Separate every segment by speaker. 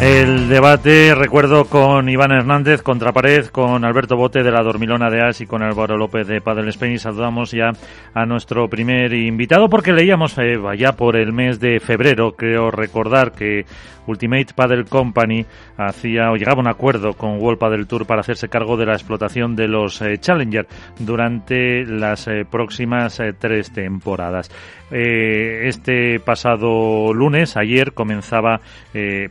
Speaker 1: El debate, recuerdo, con Iván Hernández, contra pared, con Alberto Bote de la Dormilona de As y con Álvaro López de Padel Spain. Y saludamos ya a nuestro primer invitado porque leíamos eh, ya por el mes de febrero, creo recordar que Ultimate Paddle Company hacía o llegaba a un acuerdo con World Paddle Tour para hacerse cargo de la explotación de los eh, Challenger durante las eh, próximas eh, tres temporadas. Eh, este pasado lunes, ayer, comenzaba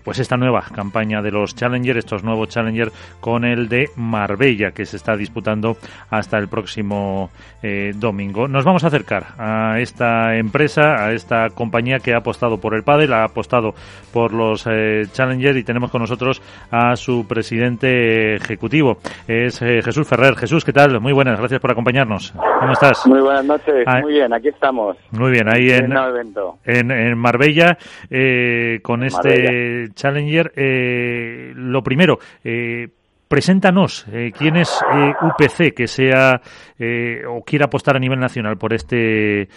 Speaker 1: pues esta nueva campaña de los Challenger, estos nuevos Challenger con el de Marbella, que se está disputando hasta el próximo eh, domingo. Nos vamos a acercar a esta empresa, a esta compañía que ha apostado por el pádel, ha apostado por los eh, Challenger y tenemos con nosotros a su presidente ejecutivo, es eh, Jesús Ferrer. Jesús, ¿qué tal? Muy buenas, gracias por acompañarnos. ¿Cómo estás?
Speaker 2: Muy buenas noches,
Speaker 1: Ah,
Speaker 2: muy bien, aquí estamos.
Speaker 1: Muy bien, ahí en, en, en Marbella eh, con este
Speaker 2: Marbella.
Speaker 1: Eh, lo primero, eh, preséntanos eh, quién es eh, UPC que sea eh, o quiera apostar a nivel nacional por este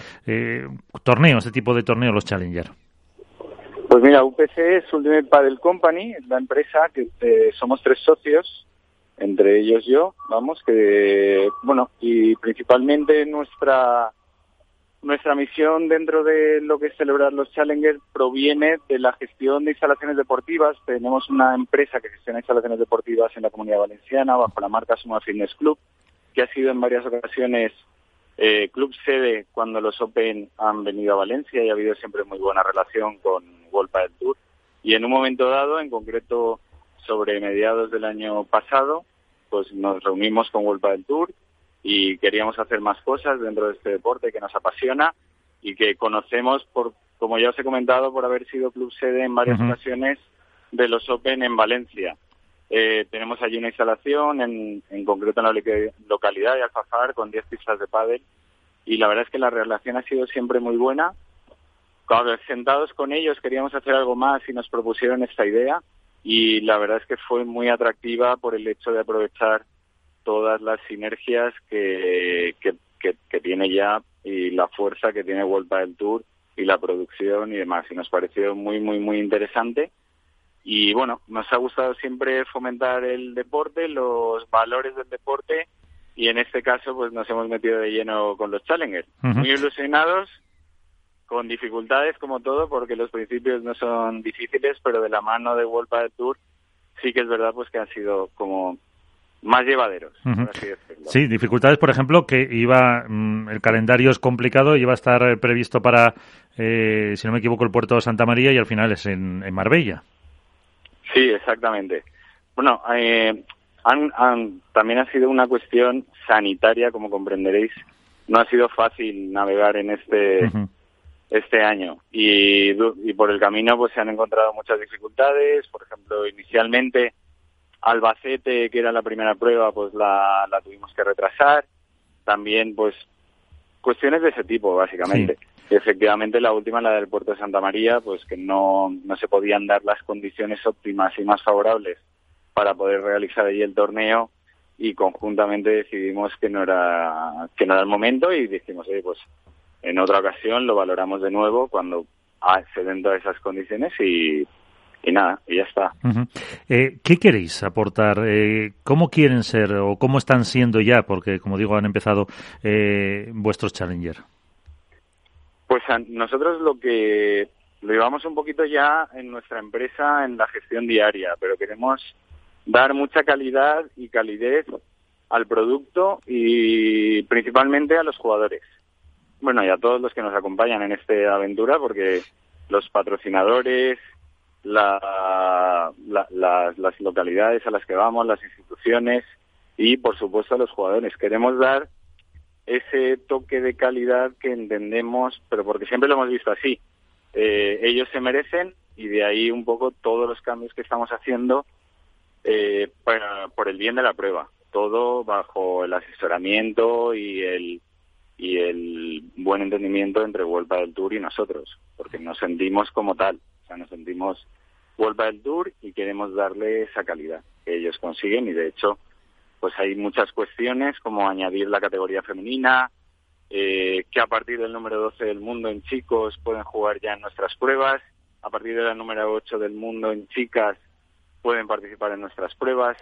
Speaker 1: torneo, este tipo de torneo, los Challenger.
Speaker 2: Pues mira, UPC es Ultimate Paddle Company, la empresa que somos tres socios, entre ellos yo, vamos, que, bueno, y principalmente nuestra nuestra misión dentro de lo que es celebrar los Challengers proviene de la gestión de instalaciones deportivas. Tenemos una empresa que gestiona instalaciones deportivas en la Comunidad Valenciana bajo la marca Suma Fitness Club, que ha sido en varias ocasiones eh, club sede cuando los Open han venido a Valencia y ha habido siempre muy buena relación con World Padel Tour. Y en un momento dado, en concreto sobre mediados del año pasado, pues nos reunimos con World Padel Tour y queríamos hacer más cosas dentro de este deporte que nos apasiona y que conocemos por, como ya os he comentado, por haber sido club sede en varias ocasiones de los Open en Valencia. Eh, tenemos allí una instalación, en, en concreto en la loca- localidad de Alfafar, con 10 pistas de pádel, y la verdad es que la relación ha sido siempre muy buena. Cuando sentados con ellos queríamos hacer algo más y nos propusieron esta idea, y la verdad es que fue muy atractiva por el hecho de aprovechar todas las sinergias que, que, que- que tiene ya y la fuerza que tiene World Padel Tour y la producción y demás. Y nos pareció muy, muy, muy interesante. Y bueno, nos ha gustado siempre fomentar el deporte, los valores del deporte y en este caso pues nos hemos metido de lleno con los Challengers. Muy ilusionados, con dificultades como todo porque los principios no son difíciles, pero de la mano de World Padel Tour sí que es verdad pues que han sido como más llevaderos, por así.
Speaker 1: Sí, dificultades, por ejemplo, que iba mm, el calendario es complicado, iba a estar eh, previsto para, eh, si no me equivoco, el puerto de Santa María y al final es en, en Marbella.
Speaker 2: Sí, exactamente. Bueno, eh, han- han- también ha sido una cuestión sanitaria, como comprenderéis. No ha sido fácil navegar en este este año y, y por el camino pues se han encontrado muchas dificultades. Por ejemplo, inicialmente Albacete, que era la primera prueba, pues la, la tuvimos que retrasar. También pues cuestiones de ese tipo, básicamente. Y efectivamente la última, la del puerto de Santa María, pues que no, no se podían dar las condiciones óptimas y más favorables para poder realizar allí el torneo y conjuntamente decidimos que no era que no era el momento y dijimos, oye, pues en otra ocasión lo valoramos de nuevo cuando ah, se den todas esas condiciones y, y nada, y ya está.
Speaker 1: Eh, ¿Qué queréis aportar? Eh, ¿Cómo quieren ser o cómo están siendo ya? Porque, como digo, han empezado eh, vuestros Challenger.
Speaker 2: Pues a- nosotros lo que lo llevamos un poquito ya en nuestra empresa en la gestión diaria, pero queremos dar mucha calidad y calidez al producto y principalmente a los jugadores. Bueno, y a todos los que nos acompañan en esta aventura, porque los patrocinadores, la- la- las, localidades a las que vamos, las instituciones y, por supuesto, a los jugadores. Queremos dar ese toque de calidad que entendemos, pero porque siempre lo hemos visto así. Eh, ellos se merecen y de ahí un poco todos los cambios que estamos haciendo eh, para, por el bien de la prueba. Todo bajo el asesoramiento y el y el buen entendimiento entre Vuelta del Tour y nosotros, porque nos sentimos como tal, o sea, nos sentimos Vuelta del Tour y queremos darle esa calidad que ellos consiguen y de hecho pues hay muchas cuestiones como añadir la categoría femenina, eh, que a partir del número 12 del mundo en chicos pueden jugar ya en nuestras pruebas, a partir de la número 8 del mundo en chicas pueden participar en nuestras pruebas.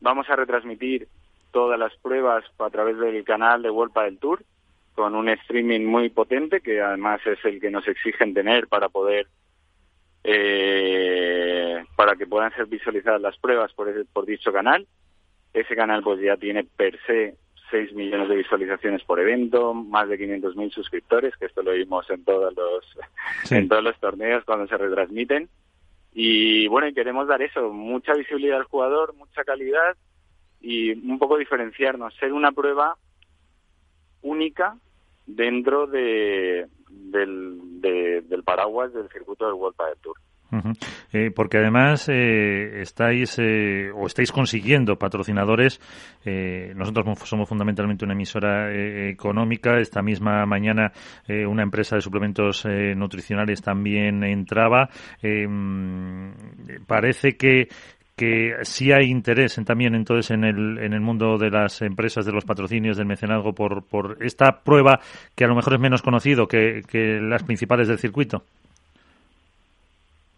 Speaker 2: Vamos a retransmitir todas las pruebas a través del canal de Vuelta del Tour con un streaming muy potente que además es el que nos exigen tener para poder eh, para que puedan ser visualizadas las pruebas por, por dicho canal. Ese canal pues ya tiene per se 6 millones de visualizaciones por evento, más de 500.000 suscriptores, que esto lo vimos en todos los en todos los torneos cuando se retransmiten. Y bueno, y queremos dar eso, mucha visibilidad al jugador, mucha calidad y un poco diferenciarnos, ser una prueba única dentro de, del, del paraguas del circuito del World Padel Tour.
Speaker 1: Eh, porque además eh, estáis eh, o estáis consiguiendo patrocinadores. nosotros somos fundamentalmente una emisora económica. Esta misma mañana una empresa de suplementos nutricionales también entraba. parece que que sí hay interés en, también entonces en el, en el mundo de las empresas, de los patrocinios, del mecenazgo por, por esta prueba que a lo mejor es menos conocido que, que las principales del circuito.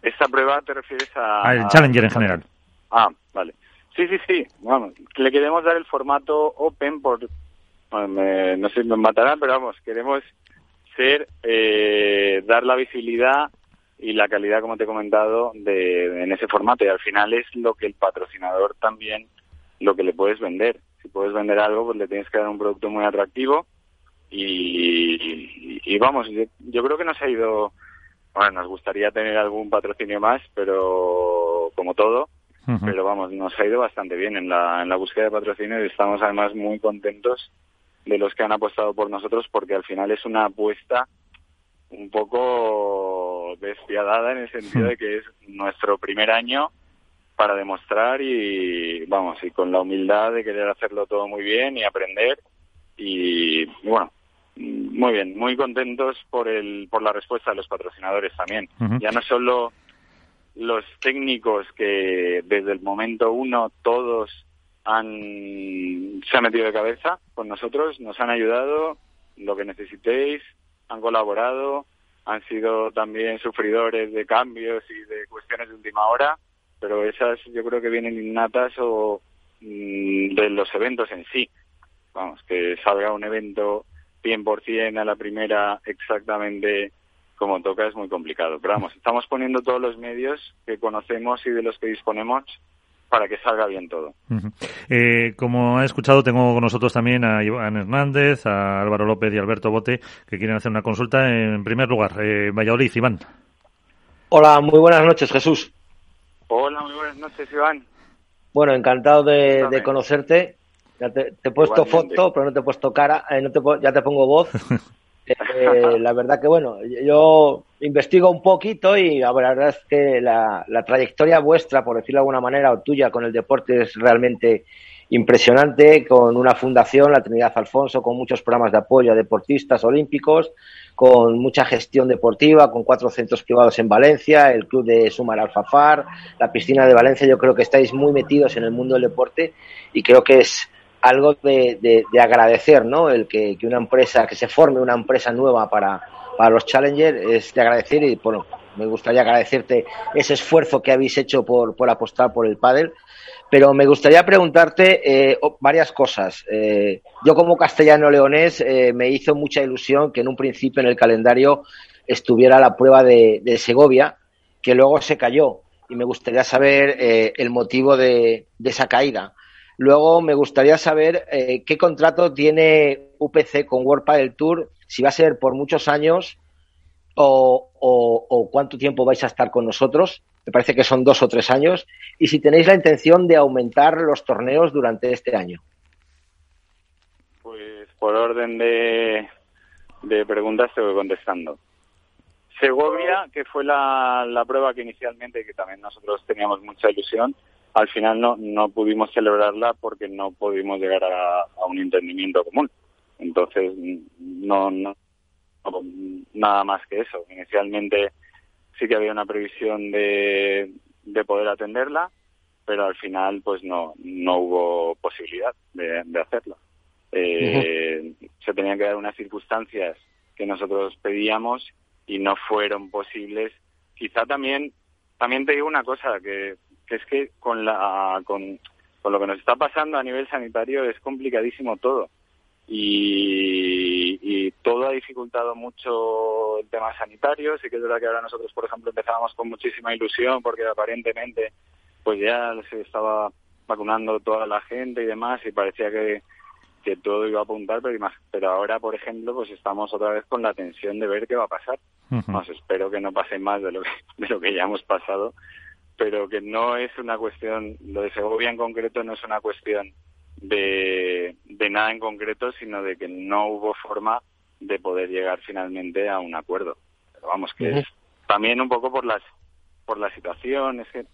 Speaker 2: ¿Esta prueba te refieres a...?
Speaker 1: Al Challenger en general.
Speaker 2: Ah, vale. Sí, sí, sí. Vamos, le queremos dar el formato open por... no sé si me matarán, pero vamos, queremos ser, eh, dar la visibilidad y la calidad, como te he comentado, de, en ese formato. Y al final es lo que el patrocinador también, lo que le puedes vender. Si puedes vender algo, pues le tienes que dar un producto muy atractivo. Y, y, vamos, yo, creo que nos ha ido bueno, nos gustaría tener algún patrocinio más, pero como todo, pero vamos, nos ha ido bastante bien en la, en la búsqueda de patrocinio y estamos además muy contentos de los que han apostado por nosotros porque al final es una apuesta un poco despiadada en el sentido de que es nuestro primer año para demostrar y vamos, y con la humildad de querer hacerlo todo muy bien y aprender y bueno, muy bien, muy contentos por el por la respuesta de los patrocinadores también. Ya no solo los técnicos que desde el momento uno todos han se han metido de cabeza con nosotros, nos han ayudado lo que necesitéis, han colaborado, han sido también sufridores de cambios y de cuestiones de última hora, pero esas yo creo que vienen innatas o mm, de los eventos en sí. Vamos, que salga un evento 100% a la primera exactamente como toca es muy complicado. Pero vamos, estamos poniendo todos los medios que conocemos y de los que disponemos para que salga bien todo.
Speaker 1: eh, como ha escuchado, tengo con nosotros también a Iván Hernández, a Álvaro López y Alberto Bote, que quieren hacer una consulta. En primer lugar, eh, Valladolid, Iván.
Speaker 3: Hola, muy buenas noches, Jesús.
Speaker 2: Hola, muy buenas noches, Iván.
Speaker 3: Bueno, encantado de conocerte ya te, he puesto foto, pero no te he puesto cara, eh, no te, ya te pongo voz. Eh, la verdad que, bueno, yo investigo un poquito y la verdad es que la, trayectoria vuestra, por decirlo de alguna manera, o tuya con el deporte es realmente impresionante, con una fundación, la Trinidad Alfonso, con muchos programas de apoyo a deportistas olímpicos, con mucha gestión deportiva, con cuatro centros privados en Valencia, el club de Sumar Alfafar, la piscina de Valencia. Yo creo que estáis muy metidos en el mundo del deporte y creo que es algo de, de, agradecer, ¿no? El que, una empresa, que se forme una empresa nueva para, para los Challengers es de agradecer y, bueno, me gustaría agradecerte ese esfuerzo que habéis hecho por, por apostar por el pádel. Pero me gustaría preguntarte eh, varias cosas. Eh, yo como castellano leonés eh, me hizo mucha ilusión que en un principio en el calendario estuviera la prueba de, de Segovia, que luego se cayó. Y me gustaría saber el motivo de esa caída. Luego me gustaría saber eh, qué contrato tiene UPC con World del Tour, si va a ser por muchos años o, cuánto tiempo vais a estar con nosotros. Me parece que son dos o tres años. Y si tenéis la intención de aumentar los torneos durante este año.
Speaker 2: Pues por orden de, de preguntas te voy contestando. Segovia, que fue la, la prueba que inicialmente, que también nosotros teníamos mucha ilusión, al final no, no pudimos celebrarla porque no pudimos llegar a, un entendimiento común. Entonces, no, no, nada más que eso. Inicialmente sí que había una previsión de, de poder atenderla, pero al final pues no, no hubo posibilidad de, de hacerlo. Eh, Se tenían que dar unas circunstancias que nosotros pedíamos y no fueron posibles. Quizá también, también te digo una cosa, que es que con, la, con, con lo que nos está pasando a nivel sanitario es complicadísimo todo. Y, y, todo ha dificultado mucho el tema sanitario. Sí que es verdad que ahora nosotros, por ejemplo, empezábamos con muchísima ilusión porque aparentemente pues ya se estaba vacunando toda la gente y demás y parecía que, que todo iba a apuntar, pero, pero ahora, por ejemplo, pues estamos otra vez con la tensión de ver qué va a pasar. espero que no pase más de lo que, de lo que ya hemos pasado, pero que no es una cuestión, lo de Segovia en concreto no es una cuestión de, de nada en concreto, sino de que no hubo forma de poder llegar finalmente a un acuerdo. Pero vamos, que es también un poco por las por la situación, es que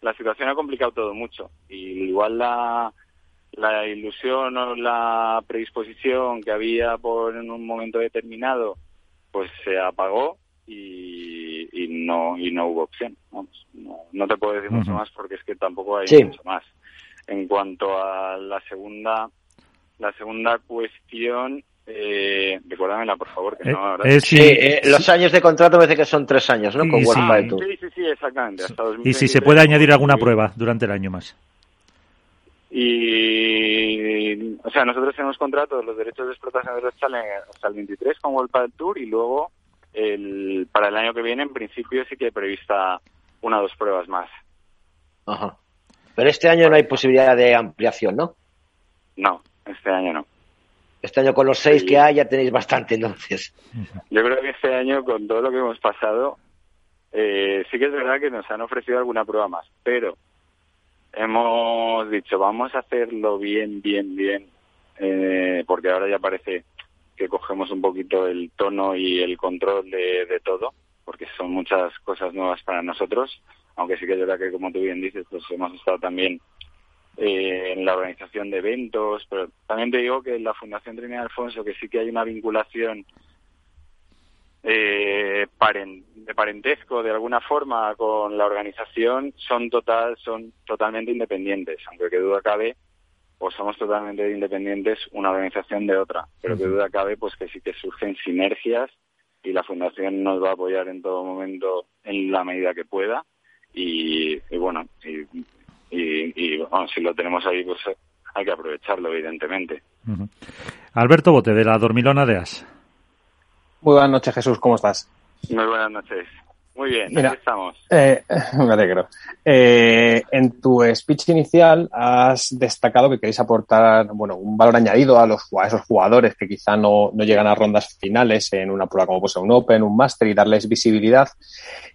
Speaker 2: la situación ha complicado todo mucho. Y igual la, la ilusión o la predisposición que había por en un momento determinado, pues se apagó y, y no y no hubo opción. Vamos, no, te puedo decir mucho más porque es que tampoco hay mucho más. En cuanto a la segunda la segunda cuestión, eh, recuérdamela, por favor, que no,
Speaker 3: eh, sí, eh, los años de contrato me parece que son tres años, ¿no? Con
Speaker 2: sí. sí, sí, sí, exactamente.
Speaker 1: y si se puede añadir alguna prueba durante el año más.
Speaker 2: Y, o sea, nosotros tenemos contrato los derechos de explotación de los Challenger hasta el 23 con World del Tour y luego el, para el año que viene, en principio, sí que hay prevista una o dos pruebas más.
Speaker 3: Ajá. Pero este año no hay posibilidad de ampliación, ¿no?
Speaker 2: No, este año no.
Speaker 3: Este año con los seis que hay ya tenéis bastante entonces.
Speaker 2: Yo creo que este año con todo lo que hemos pasado eh, sí que es verdad que nos han ofrecido alguna prueba más, pero hemos dicho vamos a hacerlo bien, bien, bien, eh, porque ahora ya parece que cogemos un poquito el tono y el control de, todo, porque son muchas cosas nuevas para nosotros, aunque sí que es verdad que como tú bien dices, pues hemos estado también eh, en la organización de eventos, pero también te digo que en la Fundación Trinidad Alfonso, que sí que hay una vinculación eh, de parentesco de alguna forma con la organización, son total, son totalmente independientes, aunque que duda cabe, o somos totalmente independientes una organización de otra, pero que duda cabe pues que sí que surgen sinergias y la fundación nos va a apoyar en todo momento en la medida que pueda y, y bueno y y, si lo tenemos ahí, pues hay que aprovecharlo, evidentemente.
Speaker 1: Alberto Bote, de la Dormilona de As.
Speaker 4: Muy buenas noches, Jesús, ¿cómo estás?
Speaker 2: Muy buenas noches. Muy bien, Mira, estamos.
Speaker 4: Eh, me alegro. Eh, en tu speech inicial has destacado que queréis aportar bueno, un valor añadido a, los, a esos jugadores que quizá no, no llegan a rondas finales en una prueba como pues, un Open, un Master y darles visibilidad.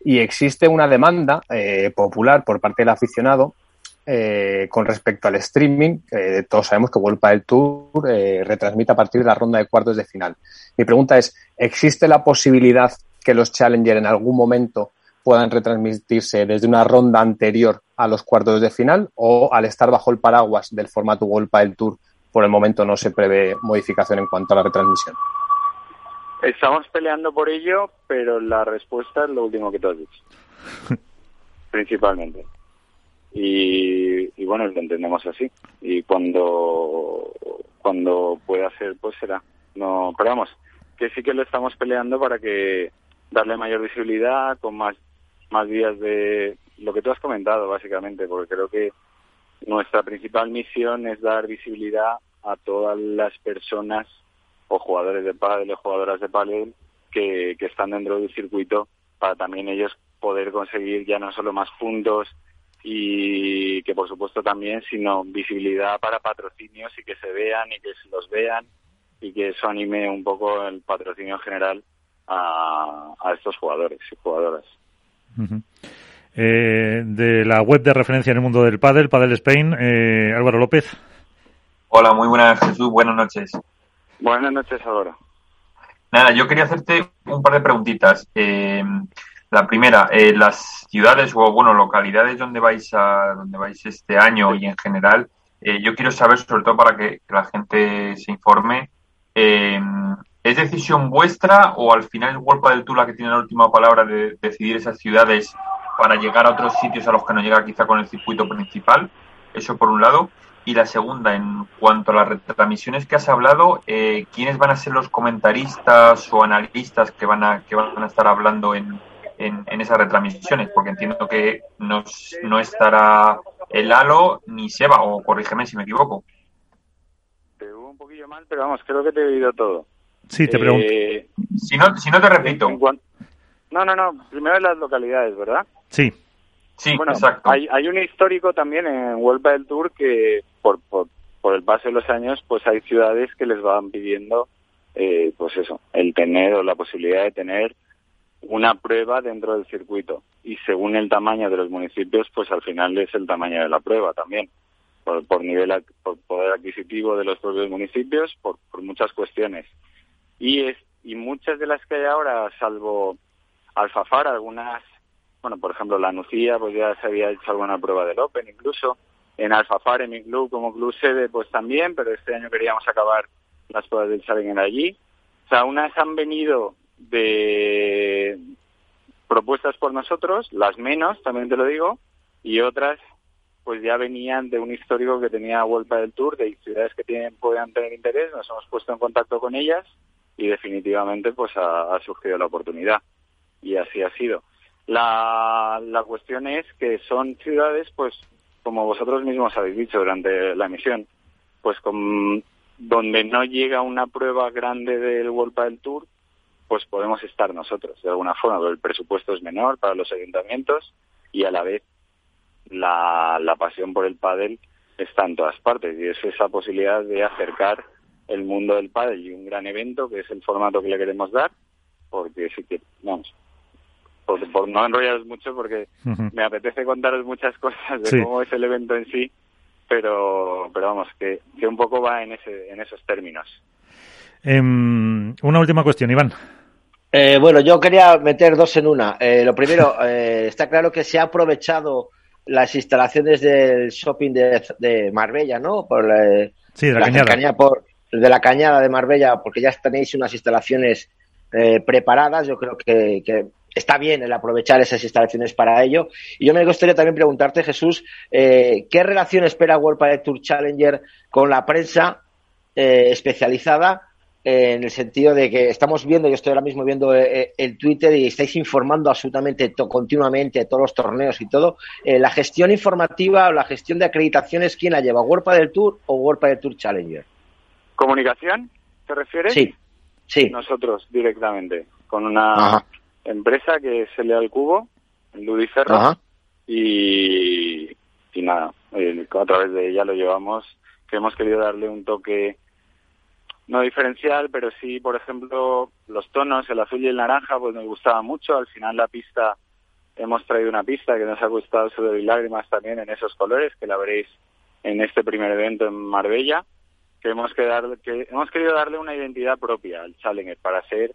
Speaker 4: Y existe una demanda eh, popular por parte del aficionado eh, con respecto al streaming, eh, todos sabemos que World del Tour eh, retransmite a partir de la ronda de cuartos de final. Mi pregunta es, ¿existe la posibilidad que los Challenger en algún momento puedan retransmitirse desde una ronda anterior a los cuartos de final o al estar bajo el paraguas del formato World del Tour por el momento no se prevé modificación en cuanto a la retransmisión?
Speaker 2: Estamos peleando por ello, pero la respuesta es lo último que tú has dicho. Principalmente y, bueno, lo entendemos así. Y cuando, cuando pueda ser, pues será. No, pero vamos, que sí que lo estamos peleando para que darle mayor visibilidad, con más, más días de lo que tú has comentado, básicamente, porque creo que nuestra principal misión es dar visibilidad a todas las personas o jugadores de pádel o jugadoras de pádel que, que están dentro del circuito para también ellos poder conseguir ya no solo más puntos y que por supuesto también, sino visibilidad para patrocinios y que se vean y que los vean y que eso anime un poco el patrocinio en general a, estos jugadores y jugadoras.
Speaker 1: Eh, de la web de referencia en el mundo del pádel, Padel Spain, eh, Álvaro López.
Speaker 5: Hola, muy buenas Jesús, buenas noches.
Speaker 2: Buenas noches, Álvaro.
Speaker 5: Nada, yo quería hacerte un par de preguntitas. Eh, la primera, eh, las ciudades o bueno localidades donde vais a donde vais este año y en general, eh, yo quiero saber sobre todo para que, la gente se informe Eh, ¿Es decisión vuestra o al final es World del Tour la que tiene la última palabra de decidir esas ciudades para llegar a otros sitios a los que no llega quizá con el circuito principal? Eso por un lado. Y la segunda, en cuanto a las retransmisiones que has hablado, eh, ¿quiénes van a ser los comentaristas o analistas que van a, que van a estar hablando en, en, esas retransmisiones? Porque entiendo que no, no estará el Halo ni Seba, o corrígeme si me equivoco.
Speaker 2: Te hubo un poquillo mal, pero vamos, creo que te he oído todo.
Speaker 1: Sí, te pregunto.
Speaker 5: Eh, si, no, si no te repito.
Speaker 2: No, no, no. Primero las localidades, ¿verdad?
Speaker 1: Sí.
Speaker 5: Sí, exacto.
Speaker 2: Hay, hay un histórico también en Vuelta del Tour que por, por, por, el paso de los años, pues hay ciudades que les van pidiendo, eh, pues eso, el tener o la posibilidad de tener una prueba dentro del circuito. Y según el tamaño de los municipios, pues al final es el tamaño de la prueba también. Por, por nivel, por poder adquisitivo de los propios municipios, por, por muchas cuestiones. Y, es, y muchas de las que hay ahora, salvo Alfafar, algunas bueno, por ejemplo, la Nucía, pues ya se había hecho alguna prueba del Open incluso. En Alfafar, en mi club, como club sede, pues también, pero este año queríamos acabar las pruebas del Challenger allí. O sea, unas han venido de propuestas por nosotros, las menos, también te lo digo, y otras pues ya venían de un histórico que tenía Vuelta del Tour, de ciudades que tienen, puedan tener interés, nos hemos puesto en contacto con ellas y definitivamente pues ha surgido la oportunidad. Y así ha sido. La, la cuestión es que son ciudades, pues, como vosotros mismos habéis dicho durante la emisión, pues donde no llega una prueba grande del World del Tour, pues podemos estar nosotros de alguna forma, pero el presupuesto es menor para los ayuntamientos y a la vez la, la pasión por el pádel está en todas partes y es esa posibilidad de acercar el mundo del pádel y un gran evento que es el formato que le queremos dar porque sí que vamos por, no enrollaros mucho porque me apetece contaros muchas cosas de cómo es el evento en sí, pero, pero vamos, que, que un poco va en, ese, en esos términos.
Speaker 1: Em, una última cuestión, Iván.
Speaker 3: Eh, bueno, yo quería meter dos en una. Eh, lo primero, eh, está claro que se ha aprovechado las instalaciones del shopping de, de Marbella, ¿no? Por
Speaker 1: sí, de la, cañada.
Speaker 3: por, de la cañada de Marbella, porque ya tenéis unas instalaciones preparadas. Yo creo que, está bien el aprovechar esas instalaciones para ello. Y yo me gustaría también preguntarte, Jesús, eh, ¿qué relación espera World Padel Tour Challenger con la prensa eh, especializada? Eh, en el sentido de que estamos viendo, yo estoy ahora mismo viendo el Twitter y estáis informando absolutamente continuamente todos los torneos y todo. la gestión informativa o la gestión de acreditaciones, ¿quién la lleva? ¿World Padel Tour o World Padel Tour Challenger?
Speaker 2: ¿Comunicación? ¿Te refieres?
Speaker 3: Sí, sí.
Speaker 2: Nosotros directamente, con una empresa que es el al Cubo, en Ludiferro, y, y nada, a través de ella lo llevamos, que hemos querido darle un toque no diferencial, pero sí, por ejemplo, los tonos, el azul y el naranja, pues nos gustaba mucho. Al final la pista, hemos traído una pista que nos ha gustado sudor y lágrimas también en esos colores, que la veréis en este primer evento en Marbella, que hemos, que, que hemos querido darle una identidad propia al Challenger para ser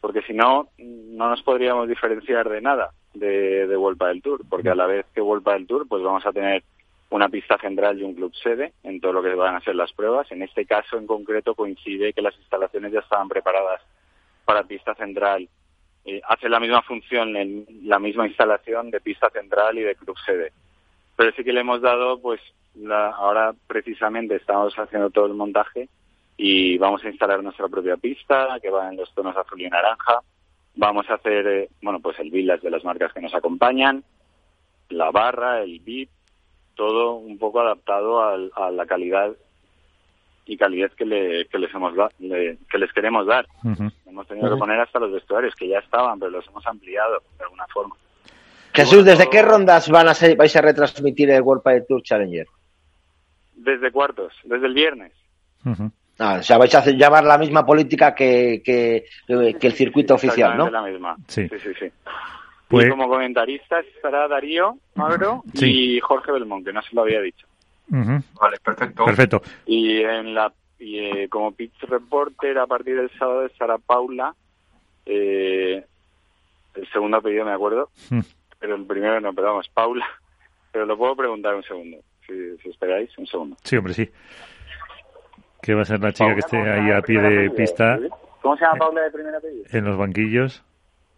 Speaker 2: porque si no, no nos podríamos diferenciar de nada de, de Vuelta del Tour, porque a la vez que Vuelta del Tour, pues vamos a tener una pista central y un club sede en todo lo que van a ser las pruebas. En este caso en concreto coincide que las instalaciones ya estaban preparadas para pista central. Eh, hace la misma función en la misma instalación de pista central y de club sede. Pero sí que le hemos dado, pues la, ahora precisamente estamos haciendo todo el montaje y vamos a instalar nuestra propia pista que va en los tonos azul y naranja. Vamos a hacer, eh, bueno, pues el village de las marcas que nos acompañan, la barra, el VIP, todo un poco adaptado a la calidad y calidad que, le, que les hemos que les queremos dar. Hemos tenido que poner hasta los vestuarios que ya estaban, pero los hemos ampliado de alguna forma.
Speaker 3: Jesús, ¿desde qué rondas van a ser, vais a retransmitir el World Padel Tour Challenger?
Speaker 2: Desde cuartos, desde el viernes.
Speaker 3: Ah, o sea, vais a hacer, llevar la misma política que, que, el circuito oficial, ¿no?
Speaker 2: la misma. Sí, sí, sí. Pues... Y como comentaristas estará Darío Magro y Jorge Belmont, que no se lo había dicho.
Speaker 5: Vale, perfecto.
Speaker 1: Perfecto.
Speaker 2: Y en la y, eh, como pitch reporter a partir del sábado estará Paula. Eh, el segundo apellido me acuerdo, pero el primero no, pero vamos, Paula. Pero lo puedo preguntar un segundo, si, si esperáis, un segundo.
Speaker 1: Sí, hombre, sí que va a ser la chica que esté ahí a pie de pista.
Speaker 2: ¿Cómo se llama Paula de primera apellido?
Speaker 1: En los banquillos.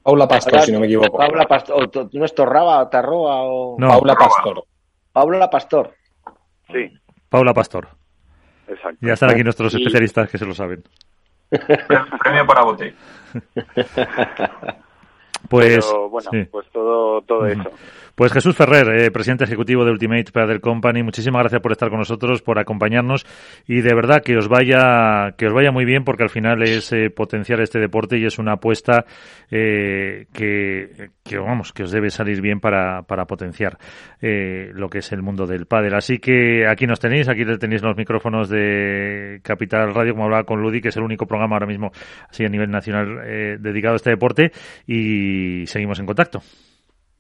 Speaker 4: Paula Pastor, si no me equivoco.
Speaker 3: Paula Pastor, ¿no es Torraba, Tarroa o...?
Speaker 1: No,
Speaker 4: Paula Pastor.
Speaker 3: Paula Pastor.
Speaker 2: Sí,
Speaker 1: Paula Pastor.
Speaker 2: exacto.
Speaker 1: Ya están aquí nuestros
Speaker 3: Y-
Speaker 1: especialistas que se lo saben.
Speaker 5: Premio para bote.
Speaker 1: Pues,
Speaker 2: Pero, bueno,
Speaker 1: sí.
Speaker 2: pues todo, todo eso.
Speaker 1: Pues Jesús Ferrer, eh, presidente ejecutivo de Ultimate Paddle Company, muchísimas gracias por estar con nosotros, por acompañarnos y de verdad que os vaya que os vaya muy bien porque al final es eh, potenciar este deporte y es una apuesta eh, que, que vamos que os debe salir bien para, para potenciar eh, lo que es el mundo del pádel. Así que aquí nos tenéis, aquí tenéis los micrófonos de Capital Radio, como hablaba con Ludi, que es el único programa ahora mismo así a nivel nacional eh, dedicado a este deporte y seguimos en contacto.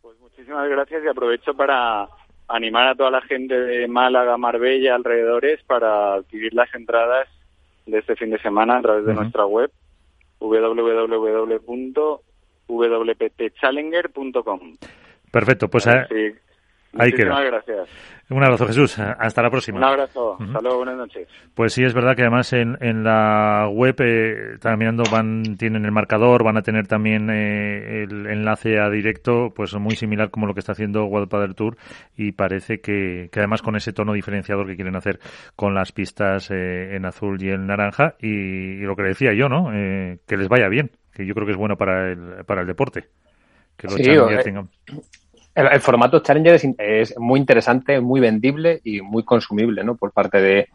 Speaker 2: Pues muchísimas gracias y aprovecho para animar a toda la gente de Málaga, Marbella, alrededores para adquirir las entradas de este fin de semana a través de
Speaker 1: Ujú.
Speaker 2: nuestra web www.wptchallenger.com.
Speaker 1: Perfecto, pues eh,
Speaker 2: Sí.
Speaker 1: Ahí queda.
Speaker 2: Muchísimas gracias.
Speaker 1: Un abrazo, Jesús. Hasta la próxima.
Speaker 2: Un abrazo. Hasta luego, buenas noches.
Speaker 1: Pues sí, es verdad que además en, en la web, eh, mirando, van, tienen el marcador, van a tener también eh, el enlace a directo, pues muy similar como lo que está haciendo World Padel Tour y parece que, que además con ese tono diferenciador que quieren hacer con las pistas eh, en azul y en naranja y, y lo que le decía yo, ¿no? Eh, que les vaya bien, que yo creo que es bueno para el, para el deporte. Que los
Speaker 4: Sí,
Speaker 1: tengan-
Speaker 4: El, formato Challenger es, es muy interesante, muy vendible y muy consumible ¿no? por parte de,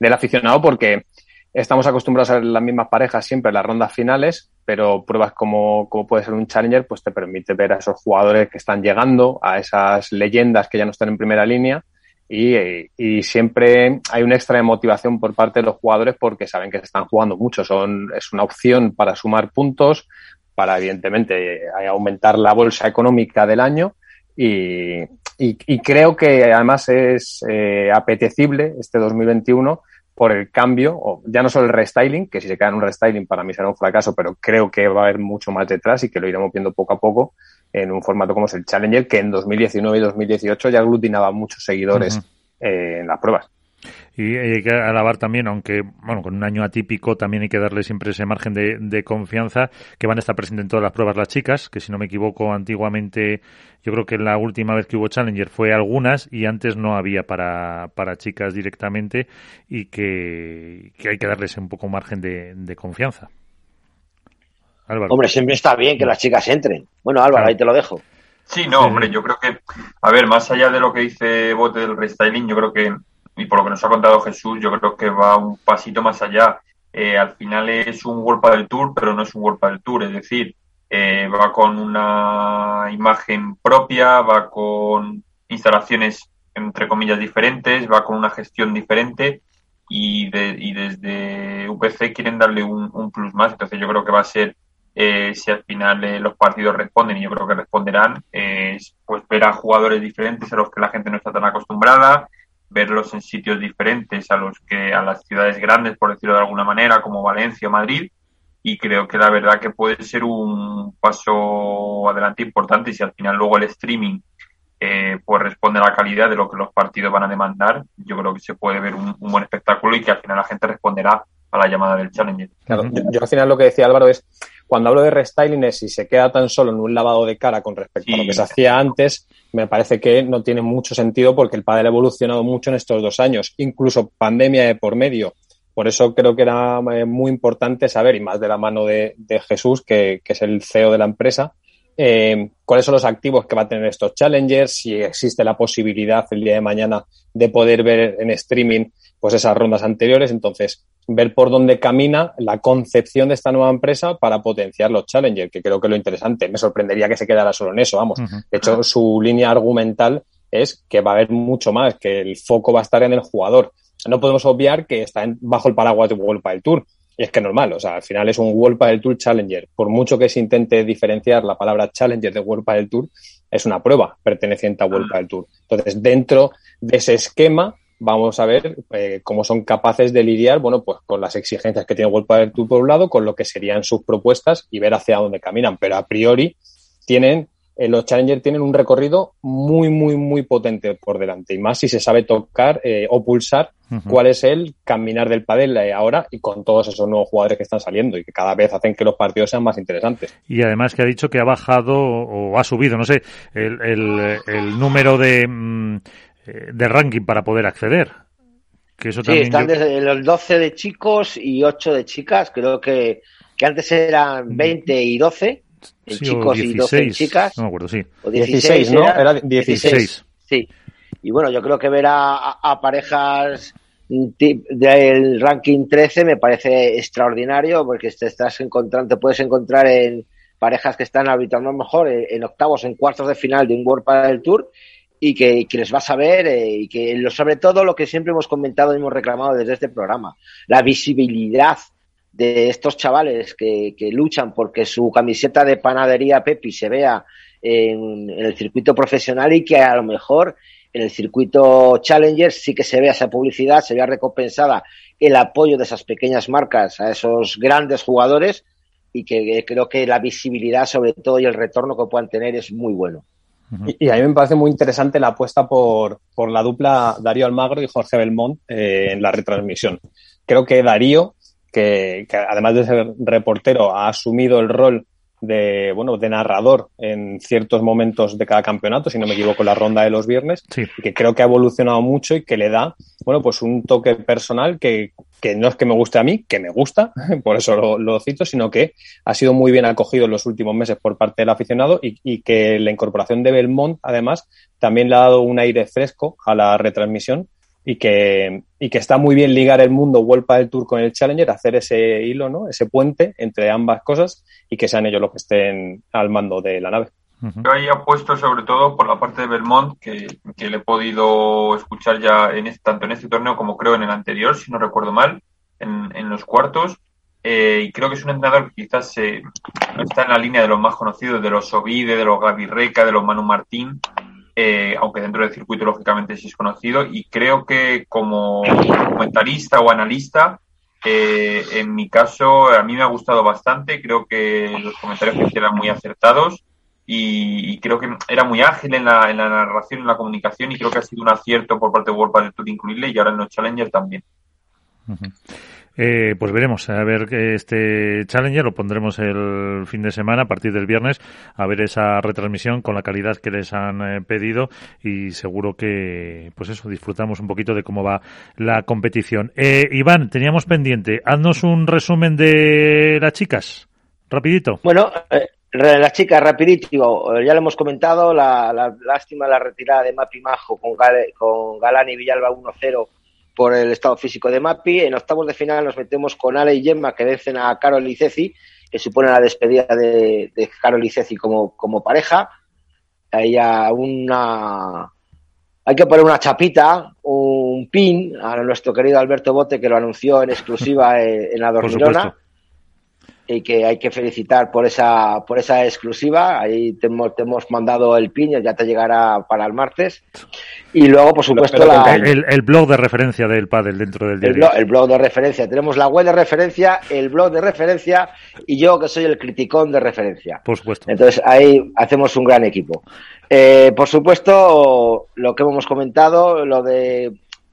Speaker 4: del aficionado porque estamos acostumbrados a ver las mismas parejas siempre en las rondas finales, pero pruebas como, como puede ser un Challenger pues te permite ver a esos jugadores que están llegando, a esas leyendas que ya no están en primera línea y, y siempre hay un extra de motivación por parte de los jugadores porque saben que se están jugando mucho. Son, es una opción para sumar puntos, para evidentemente eh, aumentar la bolsa económica del año y, y- y creo que además es eh, apetecible este 2021 por el cambio, o ya no solo el restyling, que si se queda en un restyling para mí será un fracaso, pero creo que va a haber mucho más detrás y que lo iremos viendo poco a poco en un formato como es el Challenger, que en 2019 y 2018 ya aglutinaba muchos seguidores eh, en las pruebas.
Speaker 1: Y hay que alabar también, aunque bueno, con un año atípico también hay que darle siempre ese margen de, de confianza, que van a estar presentes en todas las pruebas las chicas, que si no me equivoco antiguamente, yo creo que la última vez que hubo Challenger fue algunas y antes no había para, para chicas directamente y que, que hay que darles un poco margen de, de confianza. Álvaro.
Speaker 3: Hombre, siempre está bien que las chicas entren. Bueno, Álvaro,
Speaker 1: Claro.
Speaker 3: ahí te lo dejo.
Speaker 5: Sí, no, hombre, yo creo que, a ver, más allá de lo que dice Bote del restyling, yo creo que, y por lo que nos ha contado Jesús, yo creo que va un pasito más allá. Eh, al final es un World del Tour, pero no es un World del Tour, es decir, eh, va con una imagen propia, va con instalaciones entre comillas diferentes, va con una gestión diferente y, de- y desde UPC quieren darle un, plus más. Entonces yo creo que va a ser eh, si al final eh, los partidos responden, y yo creo que responderán, eh, es, pues ver a jugadores diferentes a los que la gente no está tan acostumbrada, verlos en sitios diferentes a los que a las ciudades grandes, por decirlo de alguna manera, como Valencia o Madrid, y creo que la verdad que puede ser un paso adelante importante si al final luego el streaming eh, pues responde a la calidad de lo que los partidos van a demandar, yo creo que se puede ver un, un buen espectáculo y que al final la gente responderá a la llamada del Challenger.
Speaker 4: Claro, yo, yo al final lo que decía Álvaro es, cuando hablo de restyling es si se queda tan solo en un lavado de cara con respecto a lo que se hacía antes, me parece que no tiene mucho sentido porque el pádel ha evolucionado mucho en estos dos años, incluso pandemia de por medio. Por eso creo que era eh, muy importante saber, y más de la mano de, de Jesús, que, que es el CEO de la empresa, eh, cuáles son los activos que va a tener estos challengers, si existe la posibilidad el día de mañana de poder ver en streaming pues esas rondas anteriores. Entonces, ver por dónde camina la concepción de esta nueva empresa para potenciar los challengers, que creo que es lo interesante. Me sorprendería que se quedara solo en eso, vamos. De hecho, su línea argumental es que va a haber mucho más, que el foco va a estar en el jugador. No podemos obviar que está en- bajo el paraguas de World del Tour. Y es que es normal, o sea, al final es un World del Tour Challenger. Por mucho que se intente diferenciar la palabra Challenger de World del Tour, es una prueba perteneciente a World del Tour. Entonces, dentro de ese esquema, vamos a ver eh, cómo son capaces de lidiar, bueno, pues con las exigencias que tiene World del Tour por un lado, con lo que serían sus propuestas y ver hacia dónde caminan. Pero a priori tienen eh, los Challenger tienen un recorrido muy, muy, muy potente por delante. Y más si se sabe tocar eh, o pulsar cuál es el caminar del pádel ahora y con todos esos nuevos jugadores que están saliendo y que cada vez hacen que los partidos sean más interesantes.
Speaker 1: Y además que ha dicho que ha bajado o ha subido, no sé, el, el, número de, mm, de ranking para poder acceder.
Speaker 3: Que eso sí, están desde los 12 de chicos y 8 de chicas. Creo que, que antes eran 20 y 12 en chicos y 12 chicas.
Speaker 1: No me acuerdo, sí.
Speaker 4: O 16, ¿no? Era 16.
Speaker 3: Sí. Y bueno, yo creo que ver a, parejas del ranking 13 me parece extraordinario porque te estás encontrando, te puedes encontrar en parejas que están arbitrando mejor en, octavos, en cuartos de final de un World del Tour y que, les vas a ver eh, y que sobre todo lo que siempre hemos comentado y hemos reclamado desde este programa, la visibilidad de estos chavales que, que, luchan porque su camiseta de panadería Pepi se vea en, el circuito profesional y que a lo mejor en el circuito Challenger sí que se vea esa publicidad, se vea recompensada el apoyo de esas pequeñas marcas a esos grandes jugadores y que creo que la visibilidad sobre todo y el retorno que puedan tener es muy bueno.
Speaker 4: Y, a mí me parece muy interesante la apuesta por, por la dupla Darío Almagro y Jorge Belmont eh, en la retransmisión. Creo que Darío que, además de ser reportero ha asumido el rol de, bueno, de narrador en ciertos momentos de cada campeonato, si no me equivoco, la ronda de los viernes, que creo que ha evolucionado mucho y que le da, bueno, pues un toque personal que, que no es que me guste a mí, que me gusta, por eso lo, lo, cito, sino que ha sido muy bien acogido en los últimos meses por parte del aficionado y, y que la incorporación de Belmont, además, también le ha dado un aire fresco a la retransmisión y que, y que está muy bien ligar el mundo Vuelta del Tour con el Challenger, hacer ese hilo, ¿no? ese puente entre ambas cosas y que sean ellos los que estén al mando de la nave.
Speaker 5: Yo ahí apuesto sobre todo por la parte de Belmont, que, que le he podido escuchar ya en este, tanto en este torneo como creo en el anterior, si no recuerdo mal, en, en los cuartos. Eh, y creo que es un entrenador que quizás eh, está en la línea de los más conocidos, de los Ovide, de los Gaby Reca, de los Manu Martín, eh, aunque dentro del circuito lógicamente sí es conocido, y creo que como comentarista o analista, eh, en mi caso a mí me ha gustado bastante, creo que los comentarios que eran muy acertados y, creo que era muy ágil en la, en la narración, en la comunicación y creo que ha sido un acierto por parte de World del Tour incluirle y ahora en los Challenger también.
Speaker 1: Eh, pues veremos, a ver este Challenger lo pondremos el fin de semana a partir del viernes a ver esa retransmisión con la calidad que les han eh, pedido y seguro que pues eso disfrutamos un poquito de cómo va la competición. Eh, Iván, teníamos pendiente, haznos un resumen de las chicas, rapidito.
Speaker 3: Bueno, eh, las chicas, rapidito, ya lo hemos comentado, la, la lástima la retirada de Mapi Majo con, con Galán y Villalba 1-0 por el estado físico de Mapi. En octavos de final nos metemos con Ale y Gemma, que vencen a Carol y Ceci, que supone la despedida de, de Carol y Ceci como, como pareja. Hay una. Hay que poner una chapita, un pin a nuestro querido Alberto Bote, que lo anunció en exclusiva en la Dormirona y que hay que felicitar por esa por esa exclusiva. Ahí te hemos, te hemos mandado el pin, ya te llegará para el martes. Y luego, por supuesto,
Speaker 1: el, blog de referencia del pádel dentro del diario.
Speaker 3: El blog, de referencia. Tenemos la web de referencia, el blog de referencia y yo que soy el criticón de referencia.
Speaker 1: Por supuesto.
Speaker 3: Entonces ahí hacemos un gran equipo. Eh, por supuesto, lo que hemos comentado, lo de...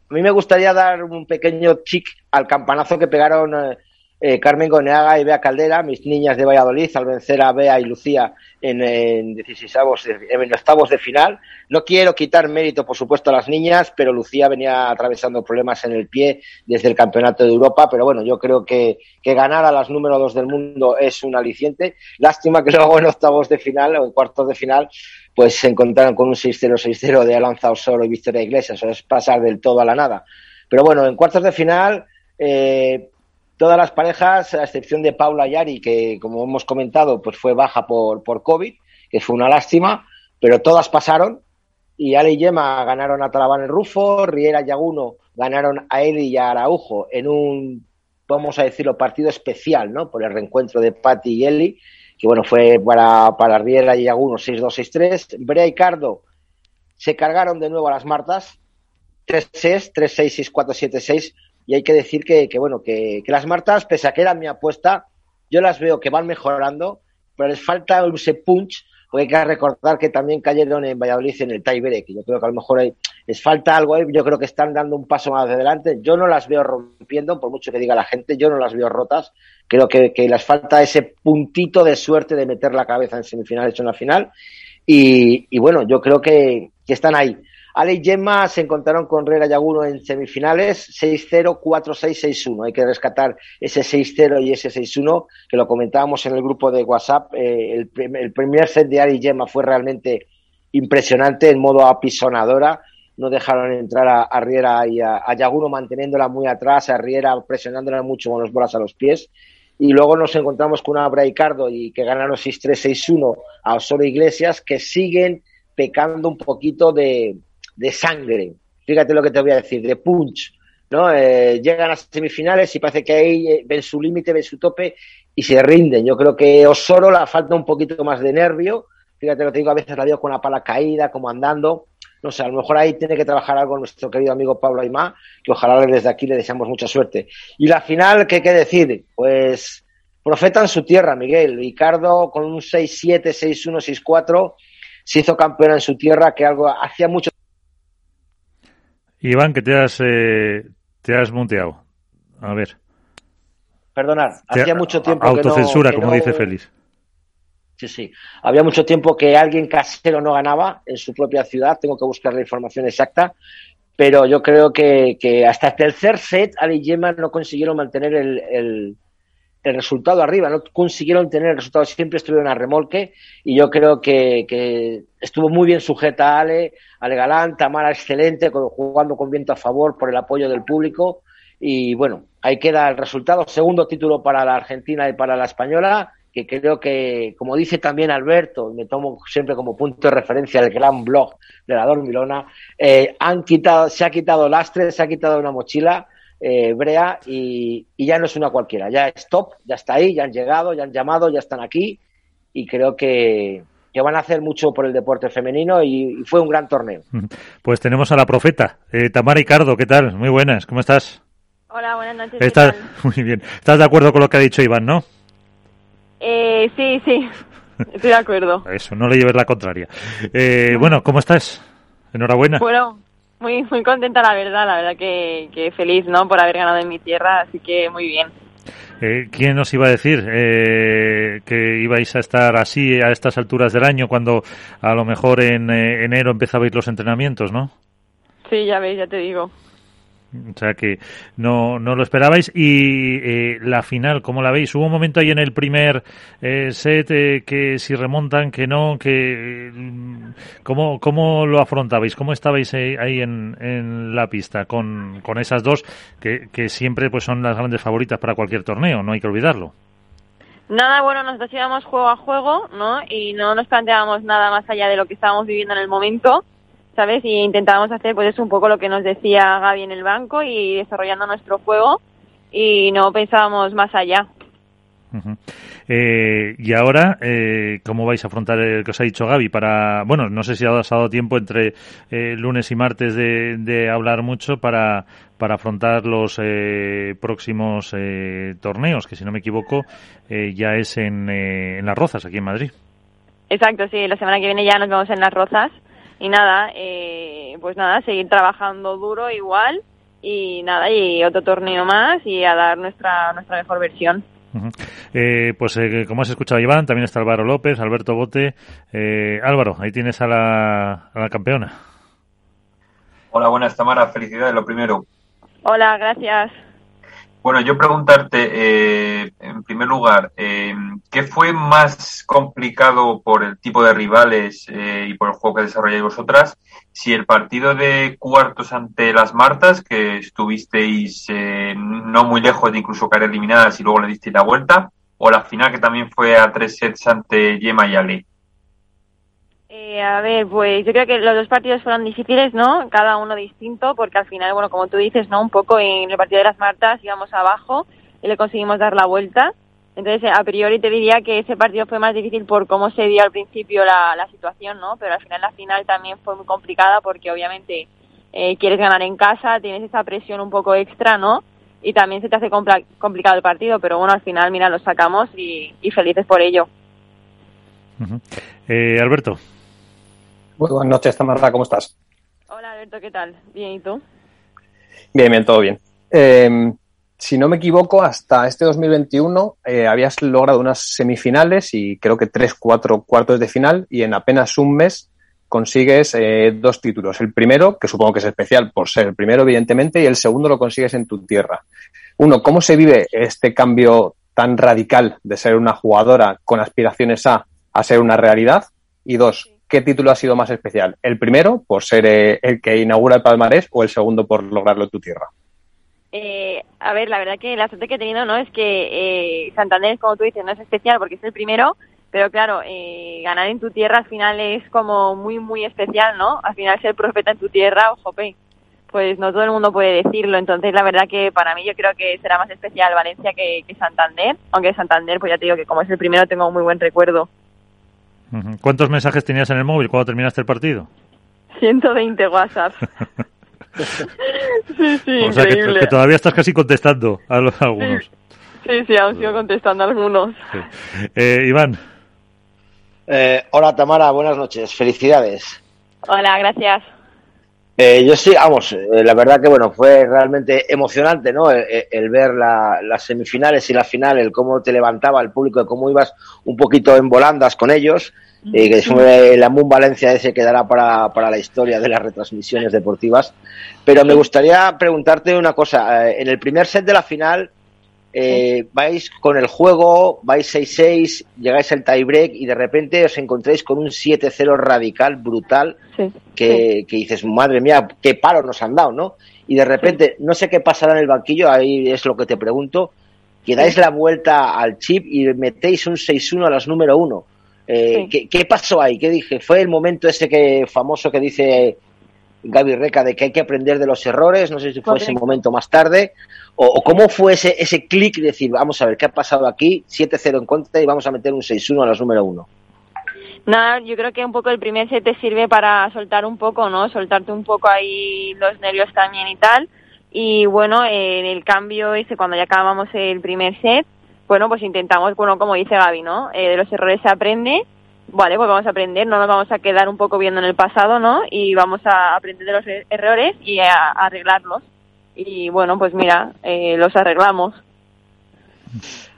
Speaker 3: A mí me gustaría dar un pequeño chic al campanazo que pegaron... Eh, eh, Carmen Goneaga y Bea Caldera, mis niñas de Valladolid, al vencer a Bea y Lucía en, en, en octavos de final. No quiero quitar mérito, por supuesto, a las niñas, pero Lucía venía atravesando problemas en el pie desde el Campeonato de Europa, pero bueno, yo creo que, ganar a las número dos del mundo es un aliciente. Lástima que luego en octavos de final o en cuartos de final pues se encontraron con un 6-0, 6-0 de Alanza Osoro y Victoria Iglesias, o es pasar del todo a la nada. Pero bueno, en cuartos de final, eh, todas las parejas, a excepción de Paula Yari, que como hemos comentado, pues fue baja por, por COVID, que fue una lástima, pero todas pasaron. Y Ale y Yema ganaron a Talabán el Rufo, Riera y Aguno ganaron a Eli y a Araujo en un, vamos a decirlo, partido especial, ¿no? Por el reencuentro de Patti y Eli, que bueno, fue para, para Riera y Aguno 6-2, 6-3. Brea y Cardo se cargaron de nuevo a las Martas, 3-6, 3-6, 6-4, 7-6 y hay que decir que, que bueno, que, las Martas, pese a que eran mi apuesta, yo las veo que van mejorando, pero les falta ese punch porque hay que recordar que también cayeron en Valladolid en el Taibere, que yo creo que a lo mejor hay, les falta algo ahí, yo creo que están dando un paso más adelante, yo no las veo rompiendo, por mucho que diga la gente, yo no las veo rotas, creo que, les falta ese puntito de suerte de meter la cabeza en semifinales o en la final, y, y bueno, yo creo que, que están ahí. Ale y Gemma se encontraron con Rera Yaguno en semifinales 6-0, 4-6, 6-1. Hay que rescatar ese 6-0 y ese 6-1, que lo comentábamos en el grupo de WhatsApp. Eh, el, primer set de Ale y Gemma fue realmente impresionante en modo apisonadora. No dejaron entrar a, Riera y a, Yaguno manteniéndola muy atrás, a Riera presionándola mucho con los bolas a los pies. Y luego nos encontramos con una Braicardo y que ganaron 6-3, 6-1 a Osorio Iglesias, que siguen pecando un poquito de, de sangre. Fíjate lo que te voy a decir, de punch. ¿no? Eh, llegan a semifinales y parece que ahí eh, ven su límite, ven su tope y se rinden. Yo creo que Osoro le falta un poquito más de nervio. Fíjate lo que digo, a veces la veo con la pala caída, como andando. No sé, a lo mejor ahí tiene que trabajar algo nuestro querido amigo Pablo Aymá, que ojalá desde aquí le deseamos mucha suerte. Y la final, ¿qué hay que decir? Pues profeta en su tierra, Miguel. Ricardo con un 6-7, 6-1, 6-4 se hizo campeona en su tierra, que algo hacía mucho
Speaker 1: Iván, que te has, eh, te has monteado. A ver.
Speaker 3: Perdonar, hacía mucho tiempo
Speaker 1: autocensura,
Speaker 3: que no,
Speaker 1: como dice. Félix.
Speaker 3: Sí, sí. Había mucho tiempo que alguien casero no ganaba en su propia ciudad. Tengo que buscar la información exacta. Pero yo creo que, que hasta el tercer set, Ali y Gemma no consiguieron mantener el, el, el, resultado arriba, no consiguieron tener el resultado, siempre estuvieron a remolque y yo creo que, que estuvo muy bien sujeta Ale, Ale Galán, Tamara excelente, jugando con viento a favor por el apoyo del público. Y bueno, ahí queda el resultado, segundo título para la Argentina y para la española, que creo que, como dice también Alberto, me tomo siempre como punto de referencia el gran blog de la Dormilona, eh, han quitado, se ha quitado lastre, se ha quitado una mochila, eh, Brea y, y, ya no es una cualquiera, ya es top, ya está ahí, ya han llegado, ya han llamado, ya están aquí y creo que, que van a hacer mucho por el deporte femenino y, y, fue un gran torneo.
Speaker 1: Pues tenemos a la profeta, eh, Tamara Ricardo, ¿qué tal? Muy buenas, ¿cómo estás?
Speaker 6: Hola, buenas noches.
Speaker 1: ¿Estás, muy bien. ¿Estás de acuerdo con lo que ha dicho Iván, no?
Speaker 6: Eh, sí, sí, estoy de acuerdo.
Speaker 1: Eso, no le lleves la contraria. Eh, bueno, ¿cómo estás? Enhorabuena.
Speaker 6: Bueno, muy, muy contenta, la verdad, la verdad que, que feliz, ¿no? Por haber ganado en mi tierra, así que muy bien.
Speaker 1: Eh, ¿Quién os iba a decir eh, que ibais a estar así a estas alturas del año cuando a lo mejor en eh, enero empezabais los entrenamientos, no?
Speaker 6: Sí, ya veis, ya te digo.
Speaker 1: O sea que no, no lo esperabais. Y eh, la final, ¿cómo la veis? Hubo un momento ahí en el primer eh, set eh, que si remontan, que no, que ¿cómo, cómo lo afrontabais? ¿Cómo estabais ahí en, en la pista con, con esas dos que, que siempre pues son las grandes favoritas para cualquier torneo? No hay que olvidarlo.
Speaker 6: Nada, bueno, nosotros íbamos juego a juego, ¿no? Y no nos planteábamos nada más allá de lo que estábamos viviendo en el momento. ¿Sabes? Y intentábamos hacer pues eso un poco lo que nos decía Gaby en el banco y desarrollando nuestro juego y no pensábamos más allá.
Speaker 1: Uh -huh. eh, y ahora, eh, ¿cómo vais a afrontar el que os ha dicho Gaby? Para, bueno, no sé si ha dado tiempo entre eh, lunes y martes de, de, hablar mucho para, para afrontar los eh, próximos eh, torneos, que si no me equivoco ya es en, en Las Rozas, aquí en Madrid.
Speaker 6: Exacto, sí, la semana que viene ya nos vemos en Las Rozas y nada, eh, pues nada, seguir trabajando duro igual y nada, y otro torneo más y a dar nuestra, nuestra mejor versión.
Speaker 1: Uh -huh. eh, pues eh, como has escuchado Iván, también está Álvaro López, Alberto Bote. Eh, Álvaro, ahí tienes a la, a la campeona.
Speaker 5: Hola, buenas Tamara, felicidades, lo primero.
Speaker 6: Hola, gracias.
Speaker 5: Bueno, yo preguntarte, eh, en primer lugar, eh, ¿qué fue más complicado por el tipo de rivales eh, y por el juego que desarrolláis vosotras? Si el partido de cuartos ante las Martas, que estuvisteis eh, no muy lejos de incluso caer eliminadas y luego le disteis la vuelta, o la final que también fue a tres sets ante Yema y Ale.
Speaker 6: Eh, a ver, pues yo creo que los dos partidos fueron difíciles, ¿no? Cada uno distinto, porque al final, bueno, como tú dices, ¿no? Un poco en el partido de las Martas íbamos abajo y le conseguimos dar la vuelta. Entonces, a priori te diría que ese partido fue más difícil por cómo se dio al principio la, la situación, ¿no? Pero al final la final también fue muy complicada porque obviamente eh, quieres ganar en casa, tienes esa presión un poco extra, ¿no? Y también se te hace complicado el partido, pero bueno, al final, mira, lo sacamos y, y felices por ello.
Speaker 1: eh, Alberto.
Speaker 4: Buenas noches, Tamarra, ¿cómo estás?
Speaker 6: Hola Alberto, ¿qué tal? Bien, ¿y tú?
Speaker 4: Bien, bien, todo bien. Eh, si no me equivoco, hasta este 2021 eh, habías logrado unas semifinales y creo que tres, cuatro cuartos de final y en apenas un mes consigues eh, dos títulos. El primero, que supongo que es especial por ser el primero, evidentemente, y el segundo lo consigues en tu tierra. Uno, ¿cómo se vive este cambio tan radical de ser una jugadora con aspiraciones a, a ser una realidad? Y dos, ¿qué título ha sido más especial? ¿El primero, por ser eh, el que inaugura el palmarés, o el segundo por lograrlo en tu tierra?
Speaker 6: Eh, a ver, la verdad que la suerte que he tenido, ¿no? Es que eh, Santander, como tú dices, no es especial porque es el primero, pero claro, eh, ganar en tu tierra al final es como muy, muy especial, ¿no? Al final ser profeta en tu tierra, ojo, pues no todo el mundo puede decirlo. Entonces, la verdad que para mí yo creo que será más especial Valencia que Santander, aunque Santander, pues ya te digo que como es el primero tengo un muy buen recuerdo.
Speaker 1: ¿Cuántos mensajes tenías en el móvil cuando terminaste el partido?
Speaker 6: 120 WhatsApp. sí, sí,
Speaker 1: o sea que,
Speaker 6: increíble.
Speaker 1: que todavía estás casi contestando a, los- a algunos.
Speaker 6: Sí, sí, aún sigo contestando a algunos.
Speaker 1: Eh, Iván,
Speaker 3: Eh, hola Tamara, buenas noches, felicidades.
Speaker 6: Hola, gracias.
Speaker 3: Eh, yo sí, vamos, eh, la verdad que bueno, fue realmente emocionante, ¿no? El, el ver la- las semifinales y la final, el cómo te levantaba el público, cómo ibas un poquito en volandas con ellos, eh, que fue el Amun Valencia ese quedará para, para la historia de las retransmisiones deportivas. Pero me gustaría preguntarte una cosa, eh, en el primer set de la final, eh, vais con el juego, vais 6-6, llegáis al tiebreak y de repente os encontráis con un 7-0 radical, brutal,
Speaker 6: Sí.
Speaker 3: que, que dices, madre mía, qué palos nos han dado, ¿no? Y de repente, no sé qué pasará en el banquillo, ahí es lo que te pregunto, que dais la vuelta al chip y metéis un 6-1 a las número 1. Eh, ¿qué, qué pasó ahí? ¿Qué dije? ¿Fue el momento ese que famoso que dice Gaby Reca de que hay que aprender de los errores? No sé si fue ese momento más tarde. O, cómo fue ese, ese clic de decir, vamos a ver qué ha pasado aquí, 7-0 en contra y vamos a meter un 6-1 a las número 1.
Speaker 6: Nada, yo creo que un poco el primer set te sirve para soltar un poco, ¿no? Soltarte un poco ahí los nervios también y tal. Y bueno, en el cambio ese, cuando ya acabamos el primer set, bueno, pues intentamos, bueno, como dice Gaby, ¿no? Eh, de los errores se aprende. Vale, pues vamos a aprender, no nos vamos a quedar un poco viendo en el pasado, ¿no? Y vamos a aprender de los er- errores y a arreglarlos. Y bueno, pues mira, eh, los arreglamos.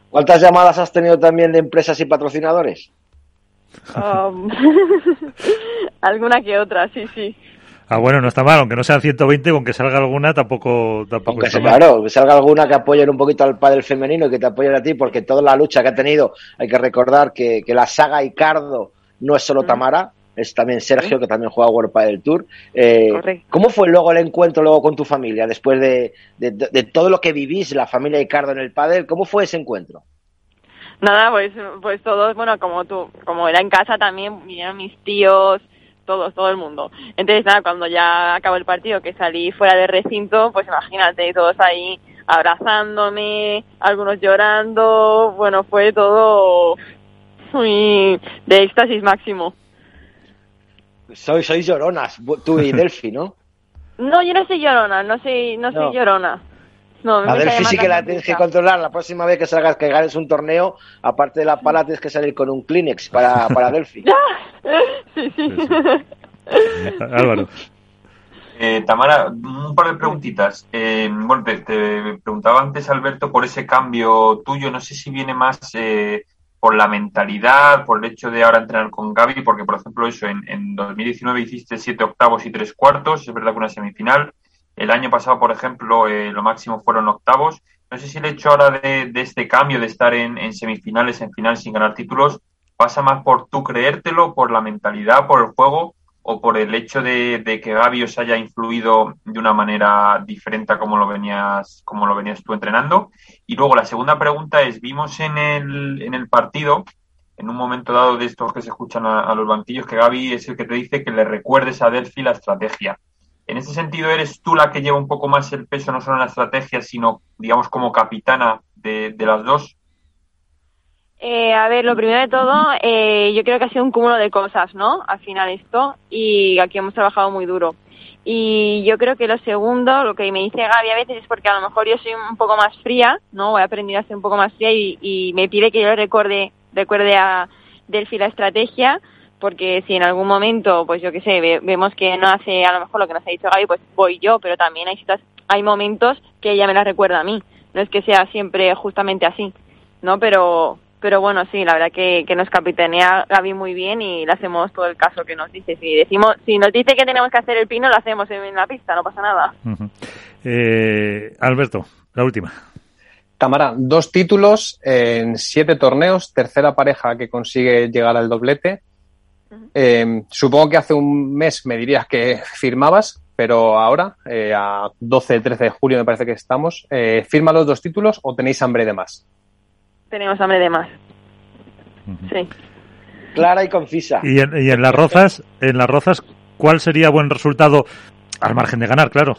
Speaker 3: ¿Cuántas llamadas has tenido también de empresas y patrocinadores?
Speaker 6: Um, alguna que otra, sí, sí.
Speaker 1: ah, bueno, no está mal, aunque no sean 120, con que salga alguna tampoco, tampoco
Speaker 3: Aunque
Speaker 1: está
Speaker 3: se-
Speaker 1: mal.
Speaker 3: claro, que salga alguna que apoyen un poquito al pádel femenino y que te apoyen a ti, porque toda la lucha que ha tenido, hay que recordar que, que la saga Icardo no es solo Tamara, es también Sergio, que también juega World Padel Tour. Eh,
Speaker 6: Correcto.
Speaker 3: ¿Cómo fue luego el encuentro luego con tu familia, después de, de- de- de todo lo que vivís, la familia Icardo en el pádel? ¿Cómo fue ese encuentro?
Speaker 6: Nada, pues, pues todos, bueno, como tú, como era en casa también, vinieron mis tíos, todos, todo el mundo. Entonces, nada, cuando ya acabó el partido, que salí fuera del recinto, pues imagínate, todos ahí abrazándome, algunos llorando, bueno, fue todo muy de éxtasis máximo.
Speaker 3: Sois, sois lloronas, tú y Delphi, ¿no?
Speaker 6: No, yo no soy llorona, no soy, no soy
Speaker 3: No.
Speaker 6: llorona. No,
Speaker 3: A Delphi sí que la tienes que controlar. La próxima vez que salgas, que ganes un torneo, aparte de la pala, tienes que salir con un Kleenex para, para Delphi.
Speaker 6: sí, sí.
Speaker 1: Álvaro.
Speaker 5: Eh, Tamara, un par de preguntitas. Eh, bueno, te, te preguntaba antes, Alberto, por ese cambio tuyo. No sé si viene más eh, por la mentalidad, por el hecho de ahora entrenar con Gaby, porque, por ejemplo, eso, en, en 2019 hiciste siete octavos y tres cuartos, es verdad que una semifinal. El año pasado, por ejemplo, eh, lo máximo fueron octavos. No sé si el hecho ahora de, este cambio, de estar en, en semifinales, en final sin ganar títulos, pasa más por tú creértelo, por la mentalidad, por el juego, o por el hecho de, de que Gaby os haya influido de una manera diferente a como lo venías, como lo venías tú entrenando. Y luego la segunda pregunta es, vimos en el, en el partido, en un momento dado de estos que se escuchan a, a los banquillos, que Gaby es el que te dice que le recuerdes a Delphi la estrategia. En ese sentido, ¿eres tú la que lleva un poco más el peso, no solo en la estrategia, sino, digamos, como capitana de, de las dos?
Speaker 6: Eh, a ver, lo primero de todo, eh, yo creo que ha sido un cúmulo de cosas, ¿no? Al final esto, y aquí hemos trabajado muy duro. Y yo creo que lo segundo, lo que me dice Gaby a veces es porque a lo mejor yo soy un poco más fría, ¿no? He aprendido a ser un poco más fría y, y me pide que yo recuerde, recuerde a Delphi la estrategia, porque si en algún momento, pues yo qué sé, vemos que no hace a lo mejor lo que nos ha dicho Gaby, pues voy yo, pero también hay, hay momentos que ella me la recuerda a mí. No es que sea siempre justamente así, ¿no? Pero, pero bueno, sí, la verdad que, que nos capitanea Gaby muy bien y le hacemos todo el caso que nos dice. Si decimos, si nos dice que tenemos que hacer el pino, lo hacemos en la pista, no pasa nada.
Speaker 1: eh, Alberto, la última.
Speaker 4: Tamara, dos títulos en siete torneos, tercera pareja que consigue llegar al doblete. Eh, supongo que hace un mes me dirías que firmabas, pero ahora, eh, a 12, 13 de julio me parece que estamos, eh, ¿firma los dos títulos o tenéis hambre de más?
Speaker 6: Tenemos hambre de más. Sí.
Speaker 3: Clara y concisa.
Speaker 1: ¿Y en, y en las rozas, en las rozas, cuál sería buen resultado al margen de ganar, claro?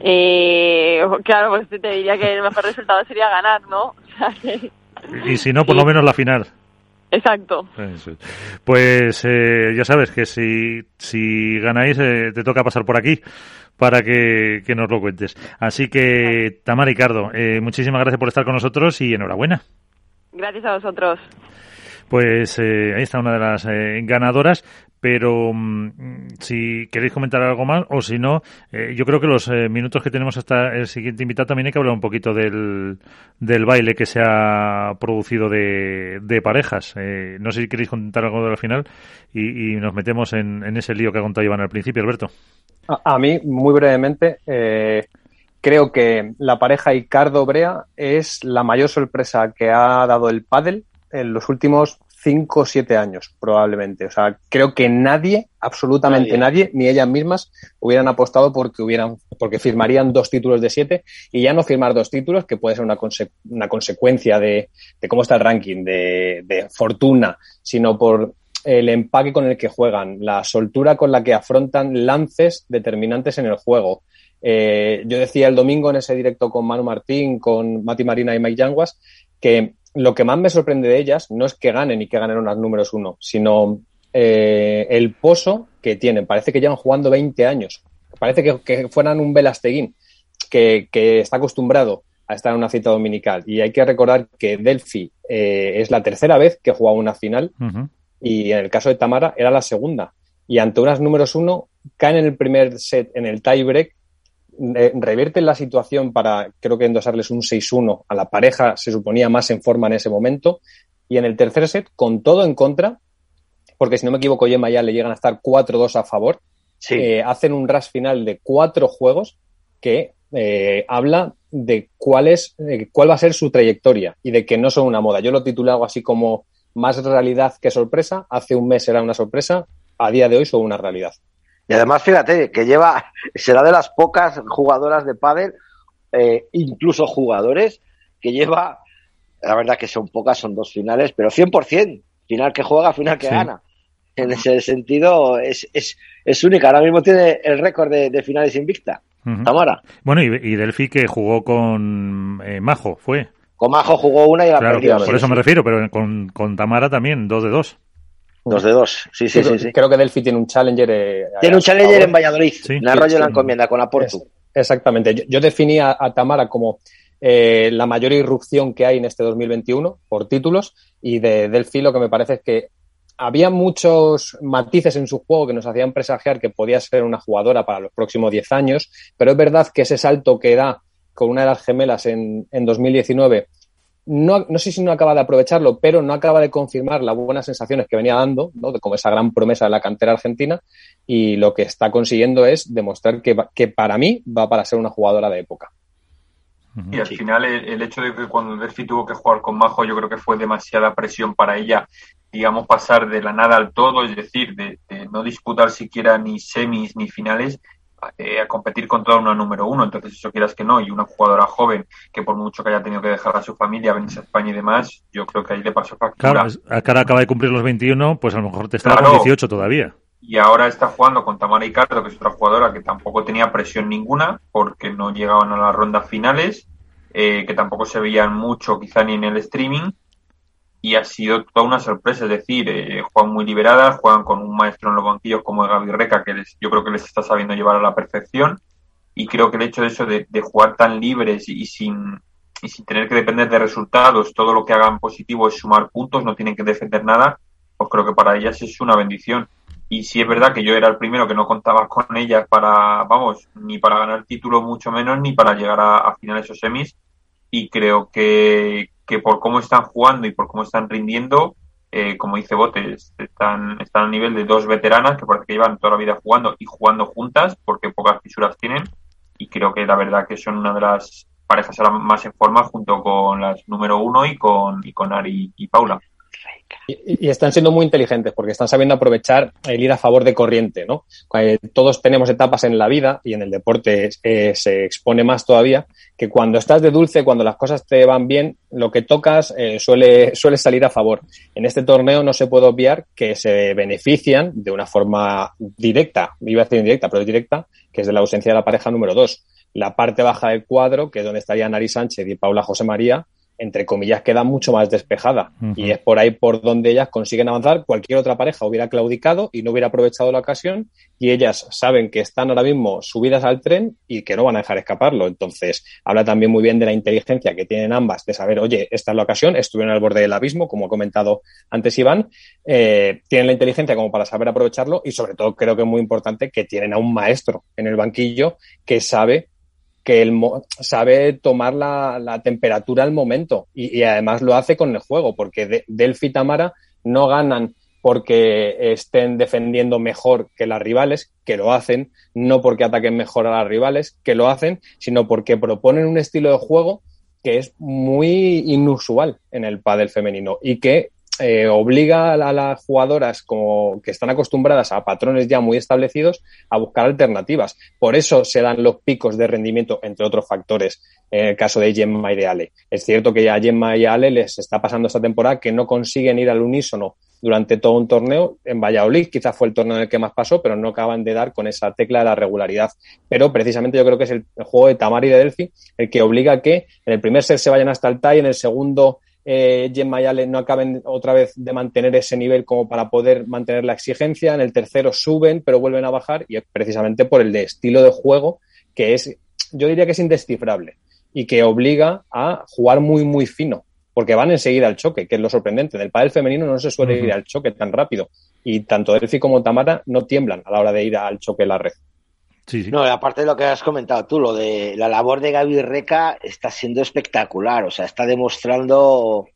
Speaker 6: Eh, claro, pues te diría que el mejor resultado sería ganar, ¿no?
Speaker 1: Y si no, por lo menos la final.
Speaker 6: Exacto.
Speaker 1: Pues eh, ya sabes que si, si ganáis eh, te toca pasar por aquí para que, que, nos lo cuentes. Así que, Tamara Ricardo, eh, muchísimas gracias por estar con nosotros y enhorabuena.
Speaker 6: Gracias a vosotros.
Speaker 1: Pues eh, ahí está una de las eh, ganadoras pero mm, si queréis comentar algo más o si no, eh, yo creo que los eh, minutos que tenemos hasta el siguiente invitado también hay que hablar un poquito del, del baile que se ha producido de, de parejas. Eh, no sé si queréis contar algo de la final y, y nos metemos en, en, ese lío que ha contado Iván al principio, Alberto.
Speaker 4: A, a mí, muy brevemente, creo que la pareja Icardo-Brea es la mayor sorpresa que ha dado el pádel en los últimos cinco o siete años, probablemente. O sea, creo que nadie, absolutamente nadie. nadie, ni ellas mismas, hubieran apostado porque hubieran, porque firmarían dos títulos de siete y ya no firmar dos títulos, que puede ser una, conse una consecuencia de, de, cómo está el ranking, de, de fortuna, sino por el empaque con el que juegan, la soltura con la que afrontan lances determinantes en el juego. Eh, yo decía el domingo en ese directo con Manu Martín, con Mati Marina y Mike Yanguas, que lo que más me sorprende de ellas no es que ganen y que ganen unas números uno, sino eh, el pozo que tienen. Parece que llevan jugando 20 años. Parece que, fueran un Velasteguín que, que, está acostumbrado a estar en una cita dominical. Y hay que recordar que Delphi eh, es la tercera vez que juega una final. Y en el caso de Tamara era la segunda. Y ante unas números uno caen en el primer set en el tiebreak eh, revierten la situación para, creo que endosarles un 6-1 a la pareja, se suponía más en forma en ese momento. Y en el tercer set, con todo en contra, porque si no me equivoco, Yema ya le llegan a estar 4-2 a favor, sí. eh, hacen un rush final de cuatro juegos que eh, habla de cuál, es, de cuál va a ser su trayectoria y de que no son una moda. Yo lo titulé algo así como más realidad que sorpresa. Hace un mes era una sorpresa, a día de hoy son una realidad.
Speaker 3: Y además, fíjate, que lleva, será de las pocas jugadoras de pádel, eh, incluso jugadores, que lleva, la verdad que son pocas, son dos finales, pero 100%, final que juega, final que sí. gana. En ese sentido, es, es, es única. Ahora mismo tiene el récord de, de, finales invicta. Uh -huh. Tamara.
Speaker 1: Bueno, y, y, Delphi que jugó con eh, Majo, fue.
Speaker 3: Con Majo jugó una y la
Speaker 1: claro,
Speaker 3: perdió.
Speaker 1: Por sí, eso sí. me refiero, pero con, con Tamara también, dos de dos.
Speaker 3: Dos de dos, sí, sí,
Speaker 4: creo,
Speaker 3: sí, sí.
Speaker 4: Creo que Delphi tiene un challenger. Eh,
Speaker 3: tiene un challenger en Valladolid, sí. en Arroyo de la Encomienda, con Aportu.
Speaker 4: Es, exactamente. Yo, yo definía a, Tamara como eh, la mayor irrupción que hay en este 2021 por títulos y de Delphi lo que me parece es que había muchos matices en su juego que nos hacían presagiar que podía ser una jugadora para los próximos 10 años, pero es verdad que ese salto que da con una de las gemelas en, en 2019 no, no, sé si no acaba de aprovecharlo, pero no acaba de confirmar las buenas sensaciones que venía dando, ¿no? como esa gran promesa de la cantera argentina, y lo que está consiguiendo es demostrar que, que para mí va para ser una jugadora de época.
Speaker 5: Y al final el, el, hecho de que cuando Delphi tuvo que jugar con Majo, yo creo que fue demasiada presión para ella, digamos, pasar de la nada al todo, es decir, de, de no disputar siquiera ni semis ni finales, eh, a competir contra una número uno. Entonces, eso quieras que no, y una jugadora joven que por mucho que haya tenido que dejar a su familia, venirse a España y demás, yo creo que ahí le pasó factura.
Speaker 1: Claro, ahora acaba de cumplir los 21, pues a lo mejor te está claro. con 18 todavía.
Speaker 5: Y ahora está jugando con Tamara Icardo, que es otra jugadora que tampoco tenía presión ninguna, porque no llegaban a las rondas finales, eh, que tampoco se veían mucho quizá ni en el streaming, y ha sido toda una sorpresa, es decir, eh, juegan muy liberadas, juegan con un maestro en los banquillos como Gaby Reca, que les, yo creo que les está sabiendo llevar a la perfección, y creo que el hecho de eso de, jugar tan libres y, sin, y sin tener que depender de resultados, todo lo que hagan positivo es sumar puntos, no tienen que defender nada, pues creo que para ellas es una bendición. Y sí es verdad que yo era el primero que no contaba con ellas para, vamos, ni para ganar título, mucho menos, ni para llegar a, finales o semis. Y creo que, que por cómo están jugando y por cómo están rindiendo, eh, como dice Botes, están, están al nivel de dos veteranas que parece que llevan toda la vida jugando y jugando juntas porque pocas fisuras tienen. Y creo que la verdad que son una de las parejas más en forma junto con las número uno y con, y con Ari y Paula.
Speaker 4: Y, están siendo muy inteligentes porque están sabiendo aprovechar el ir a favor de corriente, ¿no? Eh, todos tenemos etapas en la vida y en el deporte eh, se expone más todavía que cuando estás de dulce, cuando las cosas te van bien, lo que tocas eh, suele, suele salir a favor. En este torneo no se puede obviar que se benefician de una forma directa, iba a decir indirecta, pero directa, que es de la ausencia de la pareja número dos. La parte baja del cuadro, que es donde estarían Nari Sánchez y Paula José María, entre comillas, queda mucho más despejada. Y es por ahí por donde ellas consiguen avanzar. Cualquier otra pareja hubiera claudicado y no hubiera aprovechado la ocasión. Y ellas saben que están ahora mismo subidas al tren y que no van a dejar escaparlo. Entonces, habla también muy bien de la inteligencia que tienen ambas, de saber, oye, esta es la ocasión, estuvieron al borde del abismo, como ha comentado antes Iván. Eh, tienen la inteligencia como para saber aprovecharlo y, sobre todo, creo que es muy importante que tienen a un maestro en el banquillo que sabe que él sabe tomar la, temperatura al momento y, además lo hace con el juego, porque Delphi y Tamara no ganan porque estén defendiendo mejor que las rivales, que lo hacen, no porque ataquen mejor a las rivales, que lo hacen, sino porque proponen un estilo de juego que es muy inusual en el pádel femenino y que eh, obliga a, las jugadoras como que están acostumbradas a patrones ya muy establecidos a buscar alternativas. Por eso se dan los picos de rendimiento, entre otros factores, en el caso de Gemma y de Ale. Es cierto que a Gemma y Ale les está pasando esta temporada que no consiguen ir al unísono durante todo un torneo. En Valladolid quizás fue el torneo en el que más pasó, pero no acaban de dar con esa tecla de la regularidad. Pero precisamente yo creo que es el, juego de Tamar y de Delphi el que obliga a que en el primer set se vayan hasta el tie, en el segundo eh, Gemma y no acaben otra vez de mantener ese nivel como para poder mantener la exigencia. En el tercero suben, pero vuelven a bajar y es precisamente por el de estilo de juego que es, yo diría que es indescifrable y que obliga a jugar muy, muy fino porque van enseguida al choque, que es lo sorprendente. Del pádel femenino no se suele ir al choque tan rápido y tanto Delphi como Tamara no tiemblan a la hora de ir al choque en la red.
Speaker 3: No, aparte de lo que has comentado tú, lo de la labor de Gaby Reca está siendo espectacular, o sea, está demostrando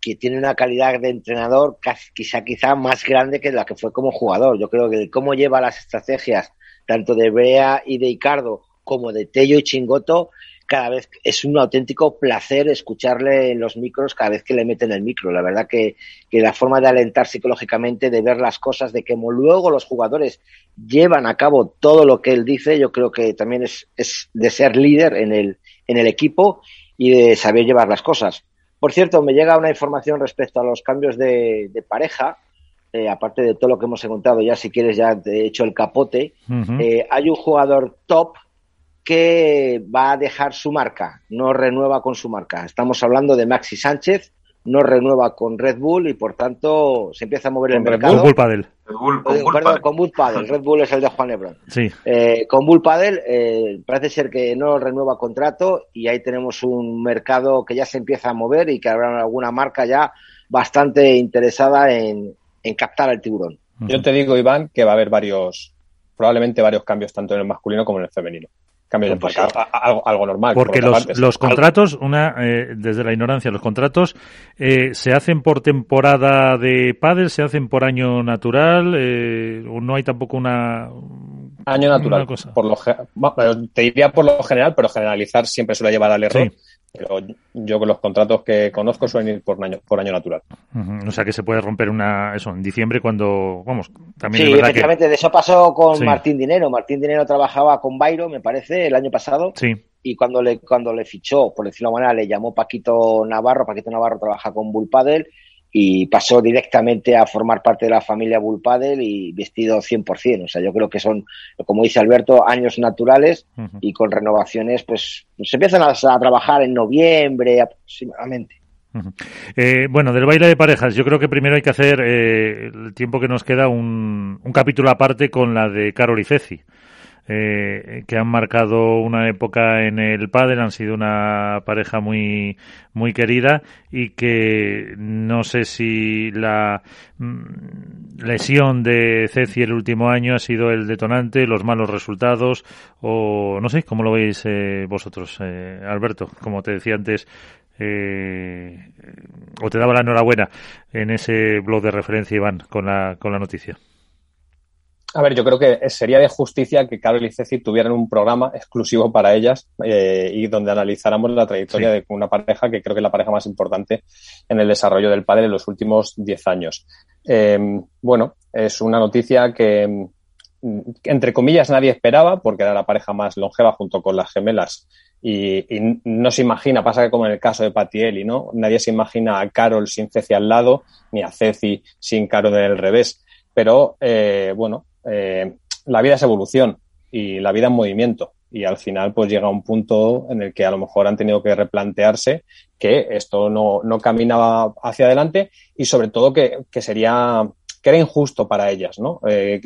Speaker 3: que tiene una calidad de entrenador quizá quizá más grande que la que fue como jugador. Yo creo que cómo lleva las estrategias tanto de Brea y de Icardo como de Tello y Chingoto cada vez es un auténtico placer escucharle en los micros cada vez que le meten el micro. La verdad que, la forma de alentar psicológicamente, de ver las cosas, de que luego los jugadores llevan a cabo todo lo que él dice, yo creo que también es, de ser líder en el, en el equipo y de saber llevar las cosas. Por cierto, me llega una información respecto a los cambios de, pareja. Eh, aparte de todo lo que hemos encontrado, ya si quieres ya te he hecho el capote, eh, hay un jugador top que va a dejar su marca, no renueva con su marca. Estamos hablando de Maxi Sánchez, no renueva con Red Bull y por tanto se empieza a mover el mercado.
Speaker 1: Con Bull Padel.
Speaker 3: con, Bull Padel. Red Bull es el de Juan Lebron.
Speaker 1: Sí.
Speaker 3: Eh, con Bull Padel eh, parece ser que no renueva contrato y ahí tenemos un mercado que ya se empieza a mover y que habrá alguna marca ya bastante interesada en, en captar al tiburón.
Speaker 4: Yo te digo, Iván, que va a haber varios, probablemente varios cambios tanto en el masculino como en el femenino pues algo, normal.
Speaker 1: Porque los, contratos, una eh, desde la ignorancia, los contratos eh, se hacen por temporada de pádel, se hacen por año natural, eh, no hay tampoco una
Speaker 4: año natural. Por lo, te diría por lo general, pero generalizar siempre suele llevar al error. Pero yo con los contratos que conozco suelen ir por año, por año natural.
Speaker 1: O sea que se puede romper una eso en diciembre cuando, vamos, también
Speaker 3: Sí, efectivamente, de eso pasó con Martín Dinero. Martín Dinero trabajaba con Bayro, me parece, el año pasado.
Speaker 1: Sí.
Speaker 3: Y cuando le, cuando le fichó, por decirlo de manera, le llamó Paquito Navarro. Paquito Navarro trabaja con Bull Paddle y pasó directamente a formar parte de la familia Bullpadel y vestido 100%. O sea, yo creo que son, como dice Alberto, años naturales y con renovaciones, pues, se empiezan a, trabajar en noviembre aproximadamente.
Speaker 1: Eh, bueno, del baile de parejas, yo creo que primero hay que hacer eh, el tiempo que nos queda un, un capítulo aparte con la de Carol y Ceci. Eh, que han marcado una época en el pádel, han sido una pareja muy muy querida y que no sé si la mm, lesión de Ceci el último año ha sido el detonante, los malos resultados o no sé, ¿cómo lo veis eh, vosotros, eh, Alberto? Como te decía antes, eh, o te daba la enhorabuena en ese blog de referencia, Iván, con la, con la noticia.
Speaker 4: A ver, yo creo que sería de justicia que Carol y Ceci tuvieran un programa exclusivo para ellas eh, y donde analizáramos la trayectoria de una pareja que creo que es la pareja más importante en el desarrollo del padre en los últimos 10 años. Eh, bueno, es una noticia que, mm, entre comillas, nadie esperaba porque era la pareja más longeva junto con las gemelas y, no se imagina, pasa que como en el caso de Patielli, ¿no? Nadie se imagina a Carol sin Ceci al lado ni a Ceci sin Carol del revés. Pero, eh, bueno, eh, la vida es evolución y la vida es movimiento. Y al final, pues llega un punto en el que a lo mejor han tenido que replantearse que esto no, no caminaba hacia adelante y sobre todo que, que sería que era injusto para ellas, ¿no? Eh,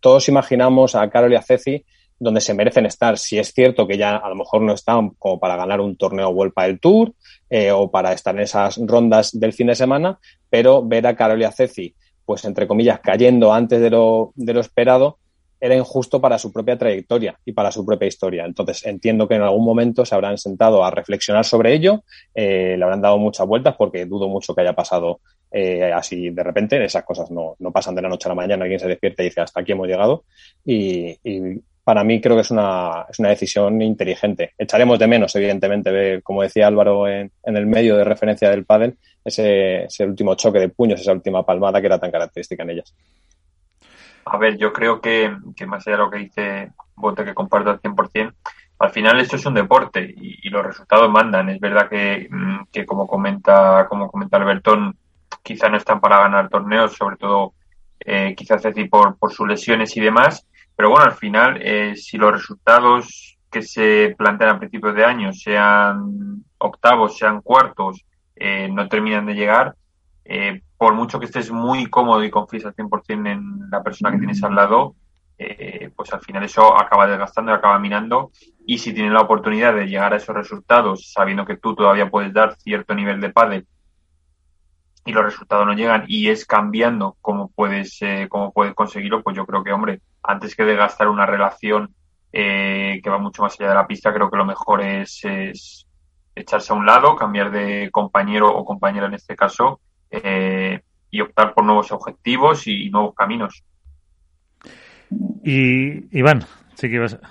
Speaker 4: todos imaginamos a Carol y a Ceci donde se merecen estar. Si es cierto que ya a lo mejor no están como para ganar un torneo Vuelta del Tour eh, o para estar en esas rondas del fin de semana, pero ver a Carol y a Ceci pues entre comillas, cayendo antes de lo, de lo esperado, era injusto para su propia trayectoria y para su propia historia. Entonces, entiendo que en algún momento se habrán sentado a reflexionar sobre ello, eh, le habrán dado muchas vueltas porque dudo mucho que haya pasado eh, así de repente. Esas cosas no, no, pasan de la noche a la mañana, alguien se despierta y dice hasta aquí hemos llegado. Y, y para mí creo que es una, es una decisión inteligente. Echaremos de menos, evidentemente, como decía Álvaro en, en el medio de referencia del pádel, ese, ese último choque de puños, esa última palmada que era tan característica en ellas.
Speaker 5: A ver, yo creo que, que más allá de lo que dice Bote, que comparto al 100%, al final esto es un deporte y, y los resultados mandan. Es verdad que, mm, que, como comenta como comenta Albertón, quizá no están para ganar torneos, sobre todo eh, quizás decir por, por sus lesiones y demás, pero bueno, al final, eh, si los resultados que se plantean a principios de año, sean octavos, sean cuartos, eh, no terminan de llegar, eh, por mucho que estés muy cómodo y confíes al 100% en la persona que tienes al lado, pues al final eso acaba desgastando acaba minando. Y si tienes la oportunidad de llegar a esos resultados, sabiendo que tú todavía puedes dar cierto nivel de pádel y los resultados no llegan y es cambiando cómo puedes, cómo puedes conseguirlo, pues yo creo que, hombre, antes que desgastar una relación eh, que va mucho más allá de la pista, creo que lo mejor es, es echarse a un lado, cambiar de compañero o compañera en este caso eh, y optar por nuevos objetivos y nuevos caminos.
Speaker 1: Y Iván, sí que ibas.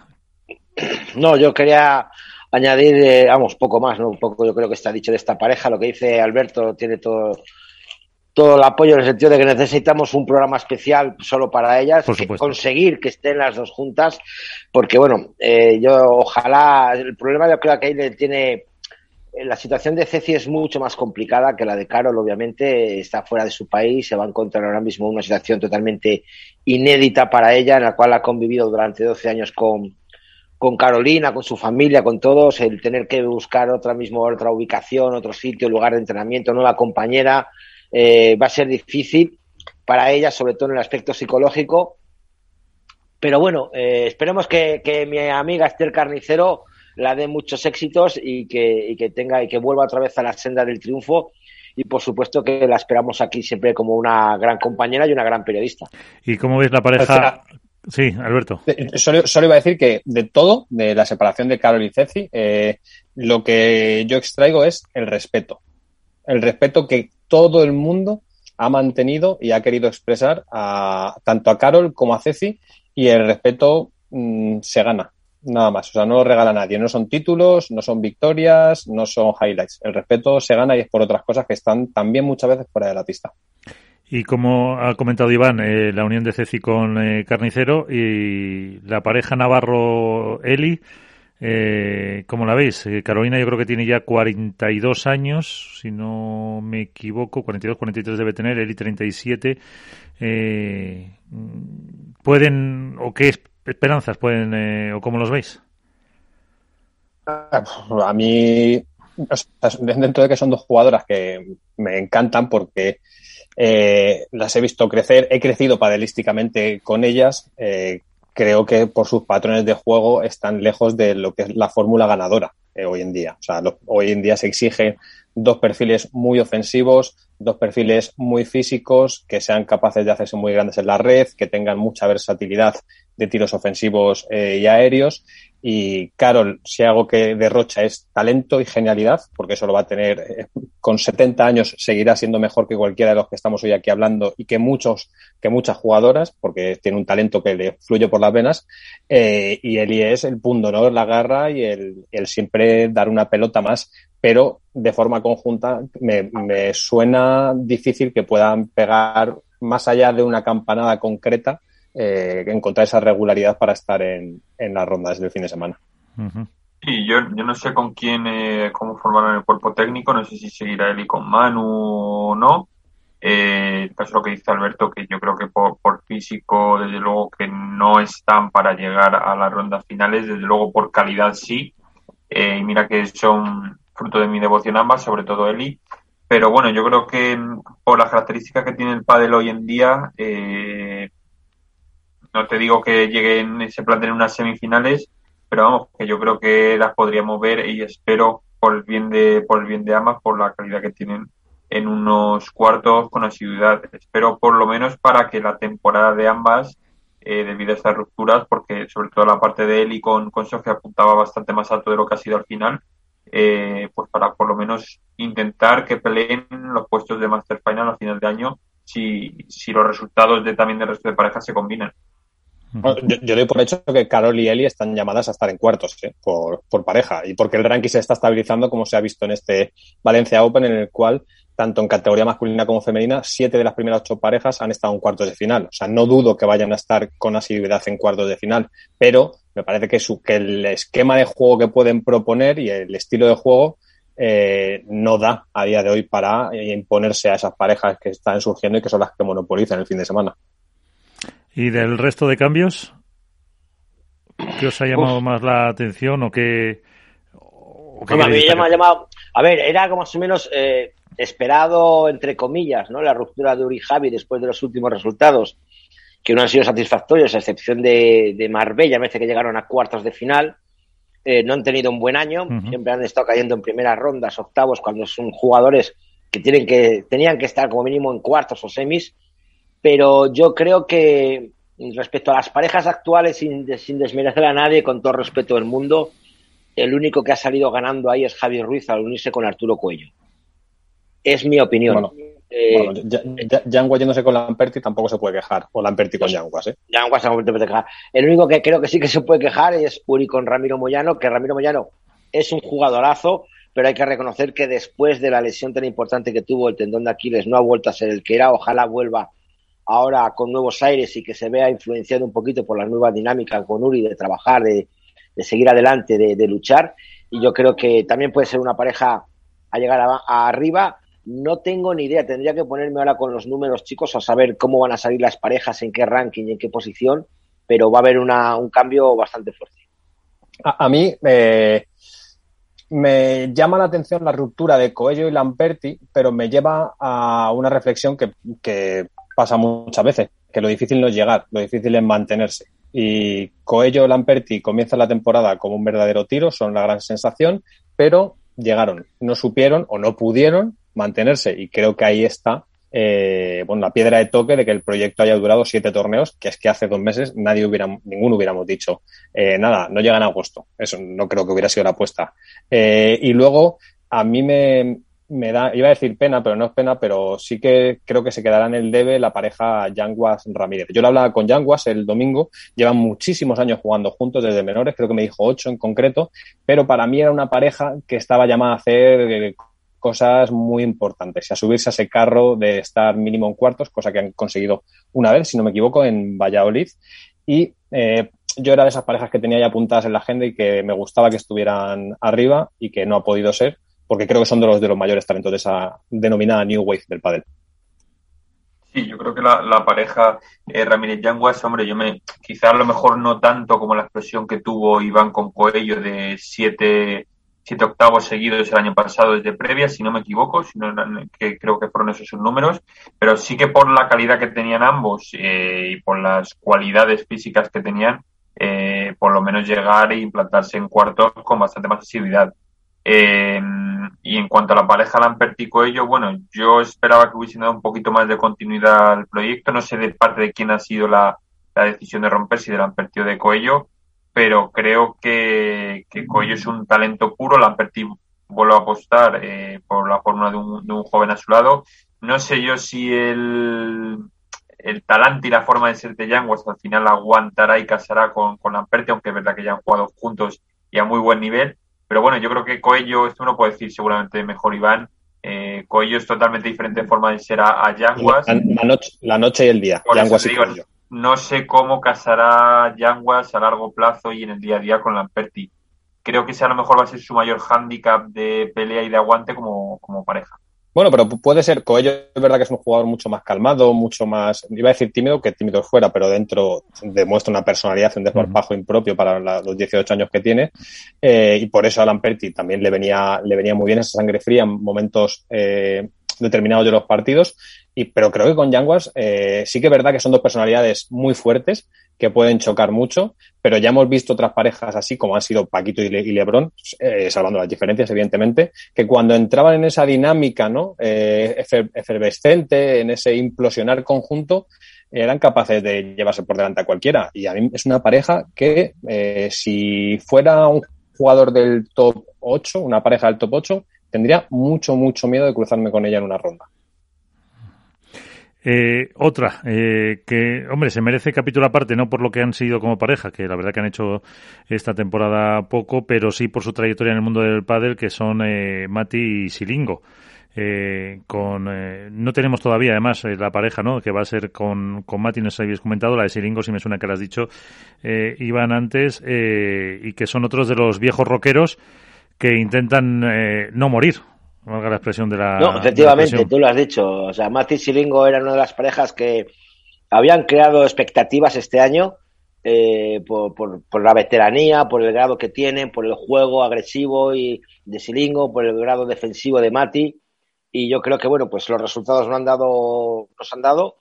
Speaker 3: No, yo quería añadir, eh, vamos, poco más, ¿no? Un poco yo creo que está dicho de esta pareja. Lo que dice Alberto tiene todo, todo el apoyo en el sentido de que necesitamos un programa especial solo para ellas,
Speaker 1: Por
Speaker 3: que
Speaker 1: supuesto.
Speaker 3: conseguir que estén las dos juntas, porque bueno, eh, yo ojalá, el problema yo creo que ahí le tiene, eh, la situación de Ceci es mucho más complicada que la de Carol, obviamente, está fuera de su país, se va a encontrar ahora mismo una situación totalmente inédita para ella, en la cual ha convivido durante 12 años con, con Carolina, con su familia, con todos, el tener que buscar otra mismo otra ubicación, otro sitio, lugar de entrenamiento, nueva compañera, eh, va a ser difícil para ella, sobre todo en el aspecto psicológico. Pero bueno, eh, esperemos que, que, mi amiga Esther Carnicero la dé muchos éxitos y que, y que tenga y que vuelva otra vez a la senda del triunfo. Y por supuesto que la esperamos aquí siempre como una gran compañera y una gran periodista.
Speaker 1: ¿Y cómo ves la pareja? Sí, Alberto.
Speaker 4: Solo, solo, iba a decir que de todo, de la separación de Carol y Ceci, eh, lo que yo extraigo es el respeto. El respeto que todo el mundo ha mantenido y ha querido expresar a, tanto a Carol como a Ceci y el respeto mmm, se gana, nada más. O sea, no lo regala nadie. No son títulos, no son victorias, no son highlights. El respeto se gana y es por otras cosas que están también muchas veces fuera de la pista.
Speaker 1: Y como ha comentado Iván, eh, la unión de Ceci con eh, Carnicero y la pareja Navarro-Eli, eh, ¿cómo la veis? Eh, Carolina yo creo que tiene ya 42 años, si no me equivoco, 42, 43 debe tener, Eli 37. Eh, ¿Pueden, o qué esperanzas pueden, eh, o cómo los veis?
Speaker 4: A mí, dentro de que son dos jugadoras que me encantan porque eh, las he visto crecer, he crecido padelísticamente con ellas, creo que por sus patrones de juego están lejos de lo que es la fórmula ganadora eh, hoy en día. O sea, hoy en día se exigen dos perfiles muy ofensivos, dos perfiles muy físicos, que sean capaces de hacerse muy grandes en la red, que tengan mucha versatilidad de tiros ofensivos eh, y aéreos. Y Carol, si algo que derrocha es talento y genialidad, porque eso lo va a tener eh, con 70 años, seguirá siendo mejor que cualquiera de los que estamos hoy aquí hablando y que muchos, que muchas jugadoras, porque tiene un talento que le fluye por las venas. Eh, y Eli es el punto, ¿no? La garra y el, el siempre dar una pelota más pero de forma conjunta me, me, suena difícil que puedan pegar más allá de una campanada concreta, eh, encontrar esa regularidad para estar en, en las rondas del fin de semana.
Speaker 5: Sí, yo, yo no sé con quién, eh, cómo formarán el cuerpo técnico, no sé si seguirá Eli con Manu o no. Eh, es lo que dice Alberto, que yo creo que por, por, físico, desde luego que no están para llegar a las rondas finales, desde luego por calidad sí. Eh, y mira que son fruto de mi devoción ambas, sobre todo Eli. Pero bueno, yo creo que por las características que tiene el pádel hoy en día, eh, no te digo que lleguen, se planteen unas semifinales, pero vamos, que yo creo que las podríamos ver y espero por el bien de, por el bien de ambas, por la calidad que tienen en unos cuartos con asiduidad. Espero por lo menos para que la temporada de ambas, eh, debido a estas rupturas, porque sobre todo la parte de Eli con, con Sofía apuntaba bastante más alto de lo que ha sido al final, eh, pues para por lo menos intentar que peleen los puestos de Master Final a final de año si, si los resultados de también del resto de parejas se combinan.
Speaker 4: Yo, doy por hecho que Carol y Eli están llamadas a estar en cuartos ¿eh? por, por, pareja y porque el ranking se está estabilizando como se ha visto en este Valencia Open en el cual tanto en categoría masculina como femenina, siete de las primeras ocho parejas han estado en cuartos de final. O sea, no dudo que vayan a estar con asiduidad en cuartos de final, pero me parece que, su, que el esquema de juego que pueden proponer y el estilo de juego eh, no da a día de hoy para imponerse a esas parejas que están surgiendo y que son las que monopolizan el fin de semana.
Speaker 1: ¿Y del resto de cambios? ¿Qué os ha llamado más la atención o qué?
Speaker 3: O qué a mí me ha llamado. A ver, era como más o menos eh, esperado, entre comillas, ¿no? La ruptura de Uri Javi después de los últimos resultados, que no han sido satisfactorios, a excepción de, de Marbella, me parece que llegaron a cuartos de final. Eh, no han tenido un buen año, uh -huh. siempre han estado cayendo en primeras rondas, octavos, cuando son jugadores que, tienen que tenían que estar como mínimo en cuartos o semis. Pero yo creo que respecto a las parejas actuales, sin, sin desmerecer a nadie, con todo respeto del mundo, el único que ha salido ganando ahí es Javier Ruiz al unirse con Arturo Cuello. Es mi opinión.
Speaker 4: Bueno, eh, bueno, yéndose con Lamperti tampoco se puede quejar. O Lamperti con Yanguas, ¿eh?
Speaker 3: Yanguas se puede quejar. El único que creo que sí que se puede quejar es Uri con Ramiro Moyano, que Ramiro Moyano es un jugadorazo, pero hay que reconocer que después de la lesión tan importante que tuvo el tendón de Aquiles no ha vuelto a ser el que era. Ojalá vuelva ahora con nuevos aires y que se vea influenciado un poquito por la nueva dinámica con Uri de trabajar, de, de seguir adelante, de, de, luchar. Y yo creo que también puede ser una pareja a llegar a, a arriba no tengo ni idea, tendría que ponerme ahora con los números chicos a saber cómo van a salir las parejas, en qué ranking en qué posición, pero va a haber una, un cambio bastante fuerte.
Speaker 4: A, a mí eh, me llama la atención la ruptura de Coello y Lamperti, pero me lleva a una reflexión que, que pasa muchas veces, que lo difícil no es llegar, lo difícil es mantenerse. Y Coello Lamperti comienza la temporada como un verdadero tiro, son la gran sensación, pero llegaron, no supieron o no pudieron mantenerse y creo que ahí está eh, bueno, la piedra de toque de que el proyecto haya durado siete torneos, que es que hace dos meses nadie hubiera, ninguno hubiéramos dicho, eh, nada, no llega en agosto. Eso no creo que hubiera sido la apuesta. Eh, y luego, a mí me, me da, iba a decir pena, pero no es pena, pero sí que creo que se quedará en el debe la pareja Yanguas Ramírez. Yo lo hablaba con Yanguas el domingo, llevan muchísimos años jugando juntos desde menores, creo que me dijo ocho en concreto, pero para mí era una pareja que estaba llamada a hacer cosas muy importantes y a subirse a ese carro de estar mínimo en cuartos, cosa que han conseguido una vez, si no me equivoco, en Valladolid. Y eh, yo era de esas parejas que tenía ya apuntadas en la agenda y que me gustaba que estuvieran arriba y que no ha podido ser, porque creo que son de los de los mayores talentos de esa denominada New Wave del pádel.
Speaker 5: Sí, yo creo que la, pareja eh, Ramírez Yanguas, hombre, yo me, quizás a lo mejor no tanto como la expresión que tuvo Iván con Coello de siete siete octavos seguidos el año pasado desde previa, si no me equivoco, si no, que creo que fueron esos sus números, pero sí que por la calidad que tenían ambos eh, y por las cualidades físicas que tenían, eh, por lo menos llegar e implantarse en cuartos con bastante más asiduidad. Eh, y en cuanto a la pareja Lampertico ello, bueno, yo esperaba que hubiesen dado un poquito más de continuidad al proyecto. No sé de parte de quién ha sido la, la decisión de romper, si de Lamperti o de Coello, pero creo que, que Coello es un talento puro. Lamperti vuelve a apostar eh, por la fórmula de un, de un joven a su lado. No sé yo si el, el talante y la forma de ser de Yanguas al final aguantará y casará con, con Lamperti, aunque es verdad que ya han jugado juntos y a muy buen nivel pero bueno, yo creo que Coello, esto uno puede decir seguramente mejor Iván, eh, Coello es totalmente diferente en forma de ser a, a Yanguas.
Speaker 4: La, noche, la, noche, y el día, Yanguas y.
Speaker 5: No sé cómo casará Yanguas a largo plazo y en el día a día con Lamperti. Creo que ese a lo mejor va a ser su mayor hándicap de pelea y de aguante como, como pareja.
Speaker 4: Bueno, pero puede ser, Coello es verdad que es un jugador mucho más calmado, mucho más, iba a decir tímido que tímido fuera, pero dentro demuestra una personalidad, un desparpajo impropio para los 18 años que tiene, eh, y por eso a Lamperti también le venía, le venía muy bien esa sangre fría en momentos eh, determinados de los partidos, y, pero creo que con Yanguas eh, sí que es verdad que son dos personalidades muy fuertes que pueden chocar mucho, pero ya hemos visto otras parejas así como han sido Paquito y, Le y Lebron, eh, salvando las diferencias evidentemente, que cuando entraban en esa dinámica ¿no? Eh, efervescente, en ese implosionar conjunto, eran capaces de llevarse por delante a cualquiera. Y a mí es una pareja que eh, si fuera un jugador del top 8, una pareja del top 8, tendría mucho, mucho miedo de cruzarme con ella en una ronda.
Speaker 1: Eh, otra, eh, que, hombre, se merece capítulo aparte, no por lo que han sido como pareja, que la verdad que han hecho esta temporada poco, pero sí por su trayectoria en el mundo del pádel, que son eh, Mati y Silingo. Eh, con eh, no tenemos todavía además eh, la pareja no que va a ser con, con Mati no sé si habéis comentado la de Silingo si me suena que lo has dicho iban antes y que son otros de los viejos rockeros que intentan eh, no morir valga la expresión de la.
Speaker 3: No, efectivamente, tú lo has dicho. O sea, Mati y Silingo eran una de las parejas que habían creado expectativas este año eh, por, por, por, la veteranía, por el grado que tienen, por el juego agresivo y de Silingo, por el grado defensivo de Mati. Y yo creo que, bueno, pues los resultados no han dado, nos han dado.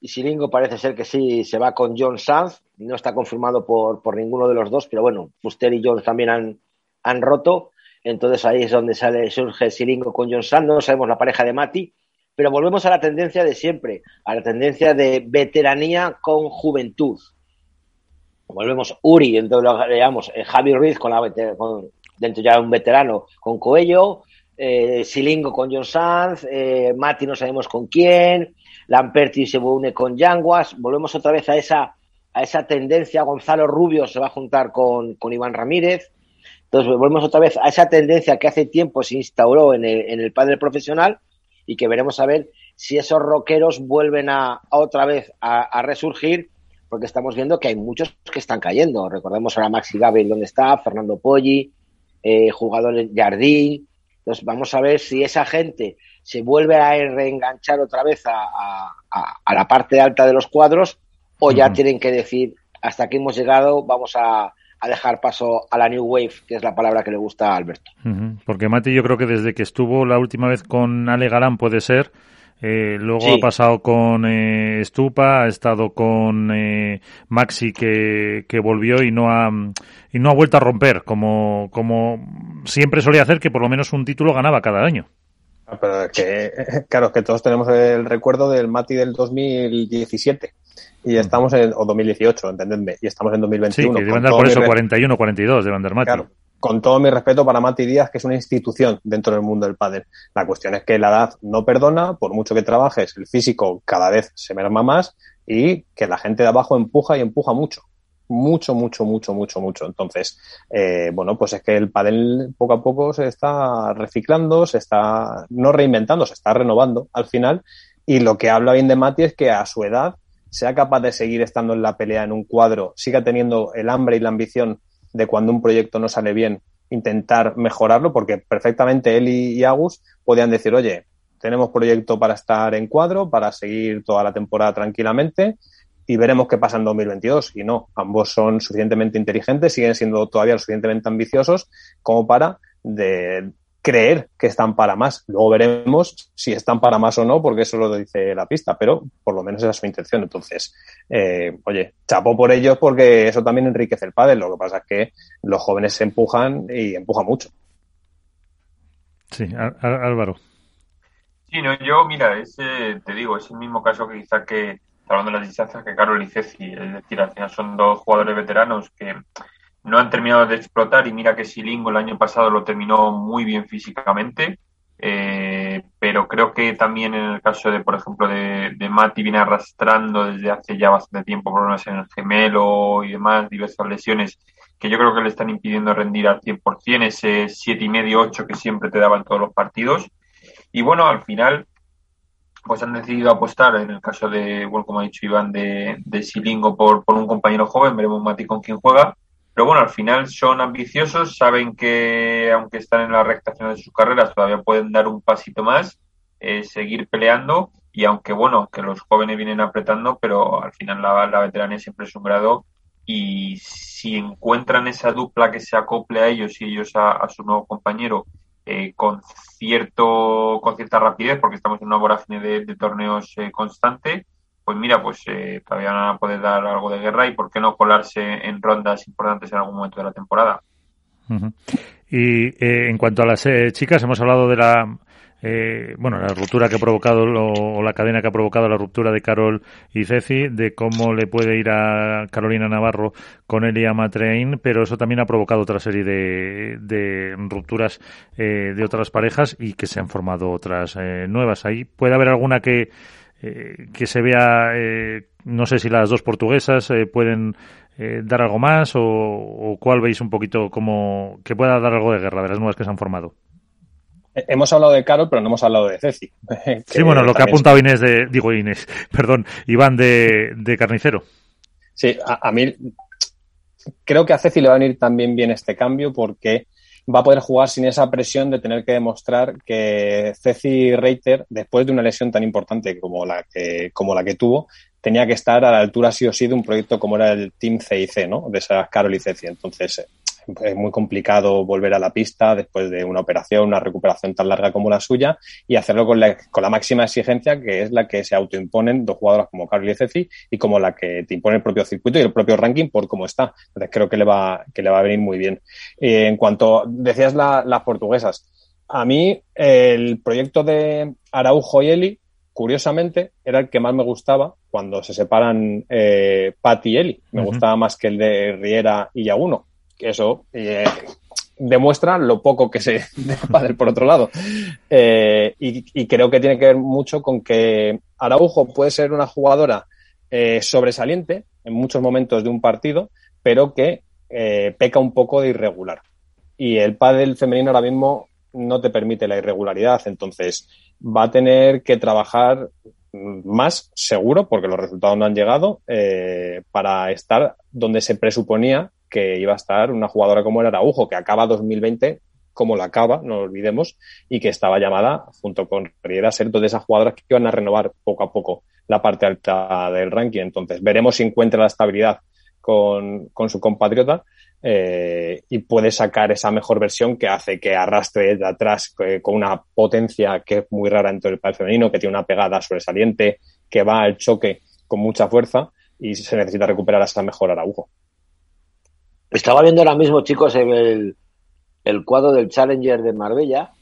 Speaker 3: Y Silingo parece ser que sí se va con John Sanz. No está confirmado por, por ninguno de los dos, pero bueno, Fuster y Jones también han, han roto. Entonces ahí es donde sale, surge Silingo con John Sand, no sabemos la pareja de Mati, pero volvemos a la tendencia de siempre, a la tendencia de veteranía con juventud. Volvemos Uri, entonces lo llamamos eh, Javi Ruiz con la con, dentro ya un veterano con Coello, eh, Silingo con John Sanz, eh, Mati no sabemos con quién, Lamperti se une con Yanguas, volvemos otra vez a esa, a esa tendencia, Gonzalo Rubio se va a juntar con, con Iván Ramírez, entonces volvemos otra vez a esa tendencia que hace tiempo se instauró en el, en el padre profesional y que veremos a ver si esos rockeros vuelven a, a otra vez a, a, resurgir, porque estamos viendo que hay muchos que están cayendo. Recordemos ahora Maxi Gabriel donde está, Fernando Poggi, eh, jugadores Jardín. Entonces vamos a ver si esa gente se vuelve a reenganchar otra vez a, la parte alta de los cuadros o ya uh -huh. tienen que decir hasta aquí hemos llegado, vamos a, a dejar paso a la New Wave, que es la palabra que le gusta a Alberto.
Speaker 1: Uh -huh. Porque Mati yo creo que desde que estuvo la última vez con Ale Galán puede ser, eh, luego sí. ha pasado con eh, Stupa, ha estado con eh, Maxi que, que, volvió y no ha y no ha vuelto a romper, como, como siempre solía hacer, que por lo menos un título ganaba cada año.
Speaker 4: Ah, pero que, claro, que todos tenemos el recuerdo del Mati del 2017 y estamos en, o 2018, entendedme, y estamos en 2021.
Speaker 1: Sí, que deben dar por eso 41 42 de Vandermati.
Speaker 4: Claro, con todo mi respeto para Mati Díaz, que es una institución dentro del mundo del pádel. La cuestión es que la edad no perdona, por mucho que trabajes, el físico cada vez se merma más y que la gente de abajo empuja y empuja mucho. Mucho, mucho, mucho, mucho, mucho. Entonces, eh, bueno, pues es que el pádel poco a poco se está reciclando, se está no reinventando, se está renovando al final. Y lo que habla bien de Mati es que a su edad sea capaz de seguir estando en la pelea en un cuadro, siga teniendo el hambre y la ambición de cuando un proyecto no sale bien, intentar mejorarlo, porque perfectamente él y, Agus podían decir, oye, tenemos proyecto para estar en cuadro, para seguir toda la temporada tranquilamente y veremos qué pasa en 2022. Y no, ambos son suficientemente inteligentes, siguen siendo todavía lo suficientemente ambiciosos como para de creer que están para más. Luego veremos si están para más o no, porque eso lo dice la pista, pero por lo menos esa es su intención. Entonces, eh, oye, chapo por ellos porque eso también enriquece el pádel. Lo que pasa es que los jóvenes se empujan y empujan mucho.
Speaker 1: Sí, Álvaro.
Speaker 5: Sí, no, yo, mira, ese, te digo, es el mismo caso que quizá que, hablando de las distancias, que Carol y Ceci. Es decir, al final son dos jugadores veteranos que no han terminado de explotar y mira que Silingo el año pasado lo terminó muy bien físicamente, eh, pero creo que también en el caso de, por ejemplo, de, de Mati viene arrastrando desde hace ya bastante tiempo problemas en el gemelo y demás, diversas lesiones que yo creo que le están impidiendo rendir al 100%, ese siete y medio, 8 que siempre te daban todos los partidos. Y bueno, al final, pues han decidido apostar, en el caso de, bueno, como ha dicho Iván, de, de Silingo por, por un compañero joven, veremos Mati con quién juega pero bueno, al final son ambiciosos, saben que aunque están en la recta final de sus carreras, todavía pueden dar un pasito más, eh, seguir peleando. Y aunque bueno, que los jóvenes vienen apretando, pero al final la, la veteranía siempre es un grado. Y si encuentran esa dupla que se acople a ellos y ellos a, su nuevo compañero eh, con cierto con cierta rapidez, porque estamos en una vorágine de, torneos eh, constante, pues mira, pues eh, todavía van a poder dar algo de guerra y por qué no colarse en rondas importantes en algún momento de la temporada.
Speaker 1: Y eh, en cuanto a las eh, chicas, hemos hablado de la bueno, la ruptura que ha provocado o, la cadena que ha provocado la ruptura de Carol y Ceci, de cómo le puede ir a Carolina Navarro con Elia Matrein, pero eso también ha provocado otra serie de, de rupturas de otras parejas y que se han formado otras nuevas. Ahí puede haber alguna que eh, que se vea, eh, no sé si las dos portuguesas eh, pueden dar algo más o, cuál veis un poquito como que pueda dar algo de guerra de las nuevas que se han formado.
Speaker 4: Hemos hablado de Carol, pero no hemos hablado de Ceci.
Speaker 1: sí, bueno, lo que ha apuntado Inés de, digo Inés, perdón, Iván de, de Carnicero.
Speaker 4: Sí, a, a, mí creo que a Ceci le va a venir también bien este cambio porque va a poder jugar sin esa presión de tener que demostrar que Ceci Reiter, después de una lesión tan importante como la que, como la que tuvo, tenía que estar a la altura sí o sí de un proyecto como era el Team CIC, ¿no? De esas Carol y Ceci. Entonces, es muy complicado volver a la pista después de una operación, una recuperación tan larga como la suya y hacerlo con la, con la máxima exigencia que es la que se autoimponen dos jugadoras como Carol y Ceci y como la que te impone el propio circuito y el propio ranking por cómo está. Entonces creo que le va, que le va a venir muy bien. Eh, en cuanto decías las portuguesas, a mí el proyecto de Araujo y Eli, curiosamente, era el que más me gustaba cuando se separan eh, Pat y Eli. Me gustaba más que el de Riera y Yaguno eso eh, demuestra lo poco que se de por otro lado. Eh, y, creo que tiene que ver mucho con que Araujo puede ser una jugadora eh, sobresaliente en muchos momentos de un partido, pero que peca un poco de irregular. Y el pádel femenino ahora mismo no te permite la irregularidad, entonces va a tener que trabajar más seguro, porque los resultados no han llegado, para estar donde se presuponía que iba a estar una jugadora como el Araujo, que acaba 2020 como la acaba, no lo olvidemos, y que estaba llamada, junto con Riera, a ser dos de esas jugadoras que iban a renovar poco a poco la parte alta del ranking. Entonces, veremos si encuentra la estabilidad con, su compatriota eh, y puede sacar esa mejor versión que hace que arrastre de atrás eh, con una potencia que es muy rara en todo el país femenino, que tiene una pegada sobresaliente, que va al choque con mucha fuerza y se necesita recuperar a esa mejor Araujo.
Speaker 3: Estaba viendo ahora mismo, chicos, el, el cuadro del Challenger de Marbella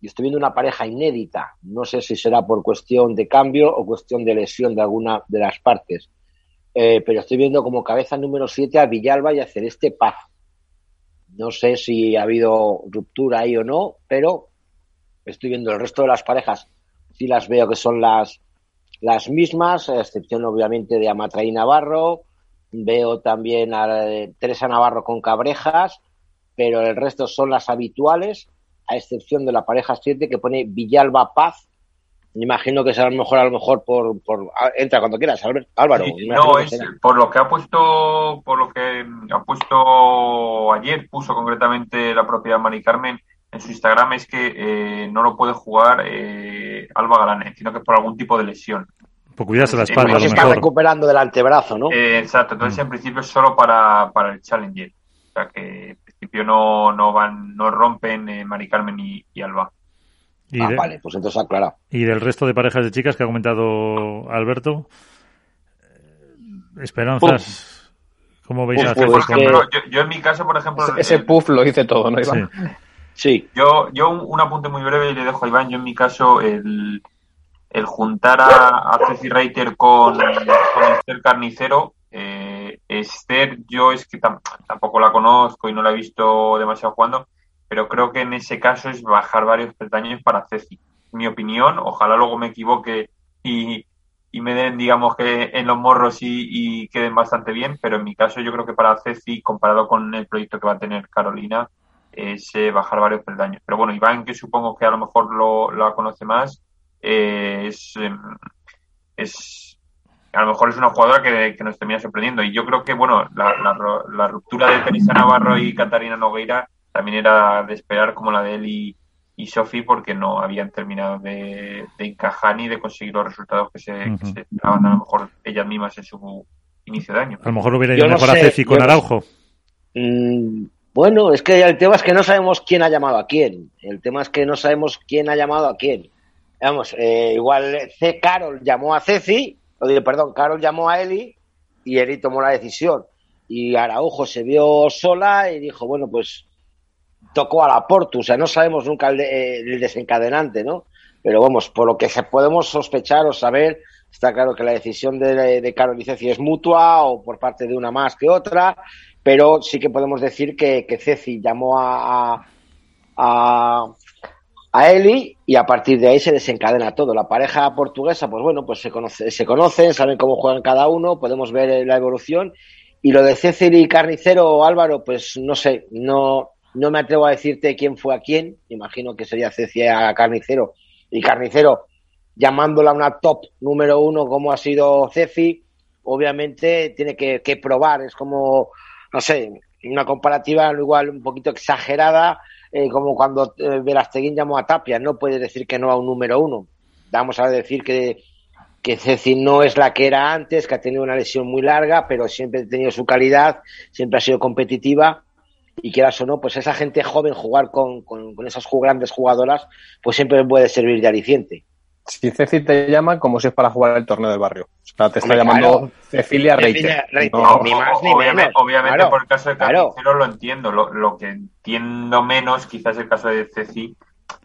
Speaker 3: y estoy viendo una pareja inédita. No sé si será por cuestión de cambio o cuestión de lesión de alguna de las partes. Eh, pero estoy viendo como cabeza número 7 a Villalba y a Celeste Paz. No sé si ha habido ruptura ahí o no, pero estoy viendo el resto de las parejas. Sí las veo que son las, las mismas, a excepción obviamente de Amatraí Navarro, Veo también a Teresa Navarro con Cabrejas, pero el resto son las habituales, a excepción de la pareja 7 que pone Villalba Paz. Me imagino que será mejor, a lo mejor, por, por entra cuando quieras, Álvaro.
Speaker 5: no, es por lo que ha puesto, por lo que ha puesto ayer, puso concretamente la propia Mari Carmen en su Instagram, es que eh, no lo puede jugar eh, Alba Galán, sino que es por algún tipo de lesión.
Speaker 1: Por cuidarse la espalda.
Speaker 3: se está recuperando del antebrazo, ¿no?
Speaker 5: Eh, exacto, entonces mm. en principio es solo para, para el Challenger. O sea que principio no, no van, no rompen eh, Mari Carmen y, Alba.
Speaker 3: ¿Y ah, vale, pues entonces aclara.
Speaker 1: ¿Y del resto de parejas de chicas que ha comentado Alberto? ¿Esperanzas? ¿Cómo veis a
Speaker 5: hacer? Por ejemplo, yo, en mi caso, por ejemplo...
Speaker 4: Ese, puff lo hice todo, ¿no, Iván?
Speaker 5: Sí. Yo, yo un, apunte muy breve y le dejo a Iván. Yo en mi caso, el, el juntar a, a Ceci Reiter con, con Esther Carnicero eh, Esther, yo es que tampoco la conozco y no la he visto demasiado jugando, pero creo que en ese caso es bajar varios peldaños para Ceci. Mi opinión, ojalá luego me equivoque y, me den, digamos, que en los morros y, queden bastante bien, pero en mi caso yo creo que para Ceci, comparado con el proyecto que va a tener Carolina, es eh, bajar varios peldaños. Pero bueno, Iván, que supongo que a lo mejor lo, la conoce más, eh, es, em, es a lo mejor es una jugadora que, nos termina sorprendiendo. Y yo creo que, bueno, la, ruptura de Teresa Navarro y Catarina Nogueira también era de esperar como la de él y, y Sofi porque no habían terminado de, encajar ni de conseguir los resultados que se, esperaban a lo mejor ellas mismas en su inicio de año.
Speaker 1: A lo mejor hubiera ido mejor a Ceci con Araujo.
Speaker 3: Mm, bueno, es que el tema es que no sabemos quién ha llamado a quién. El tema es que no sabemos quién ha llamado a quién. Vamos, eh, igual C. Carol llamó a Ceci perdón, Carol llamó a Eli y Eli tomó la decisión. Y Araujo se vio sola y dijo, bueno, pues tocó a la Portu. O sea, no sabemos nunca el, desencadenante, ¿no? Pero vamos, por lo que se podemos sospechar o saber, está claro que la decisión de, de Carol y Ceci es mutua o por parte de una más que otra, pero sí que podemos decir que, que Ceci llamó a, a a Eli y a partir de ahí se desencadena todo. La pareja portuguesa, pues bueno, pues se, conoce, se conocen, saben cómo juegan cada uno, podemos ver la evolución. Y lo de Cecil y Carnicero, Álvaro, pues no sé, no, no me atrevo a decirte quién fue a quién. Imagino que sería Ceci a Carnicero. Y Carnicero, llamándola una top número uno como ha sido Ceci, obviamente tiene que, que probar. Es como, no sé, una comparativa igual un poquito exagerada, eh, como cuando eh, llamó a Tapia, no puede decir que no a un número uno. Vamos a decir que, que Ceci no es la que era antes, que ha tenido una lesión muy larga, pero siempre ha tenido su calidad, siempre ha sido competitiva y quieras o no, pues esa gente joven jugar con, con, con esas grandes jugadoras, pues siempre puede servir de aliciente
Speaker 4: si Ceci te llama como si es para jugar el torneo del barrio. O sea, te está llamando Cecilia Reiter.
Speaker 5: ni más ni obviamente, Obviamente, por el caso de Carnicero lo entiendo. Lo, que entiendo menos, quizás el caso de Ceci,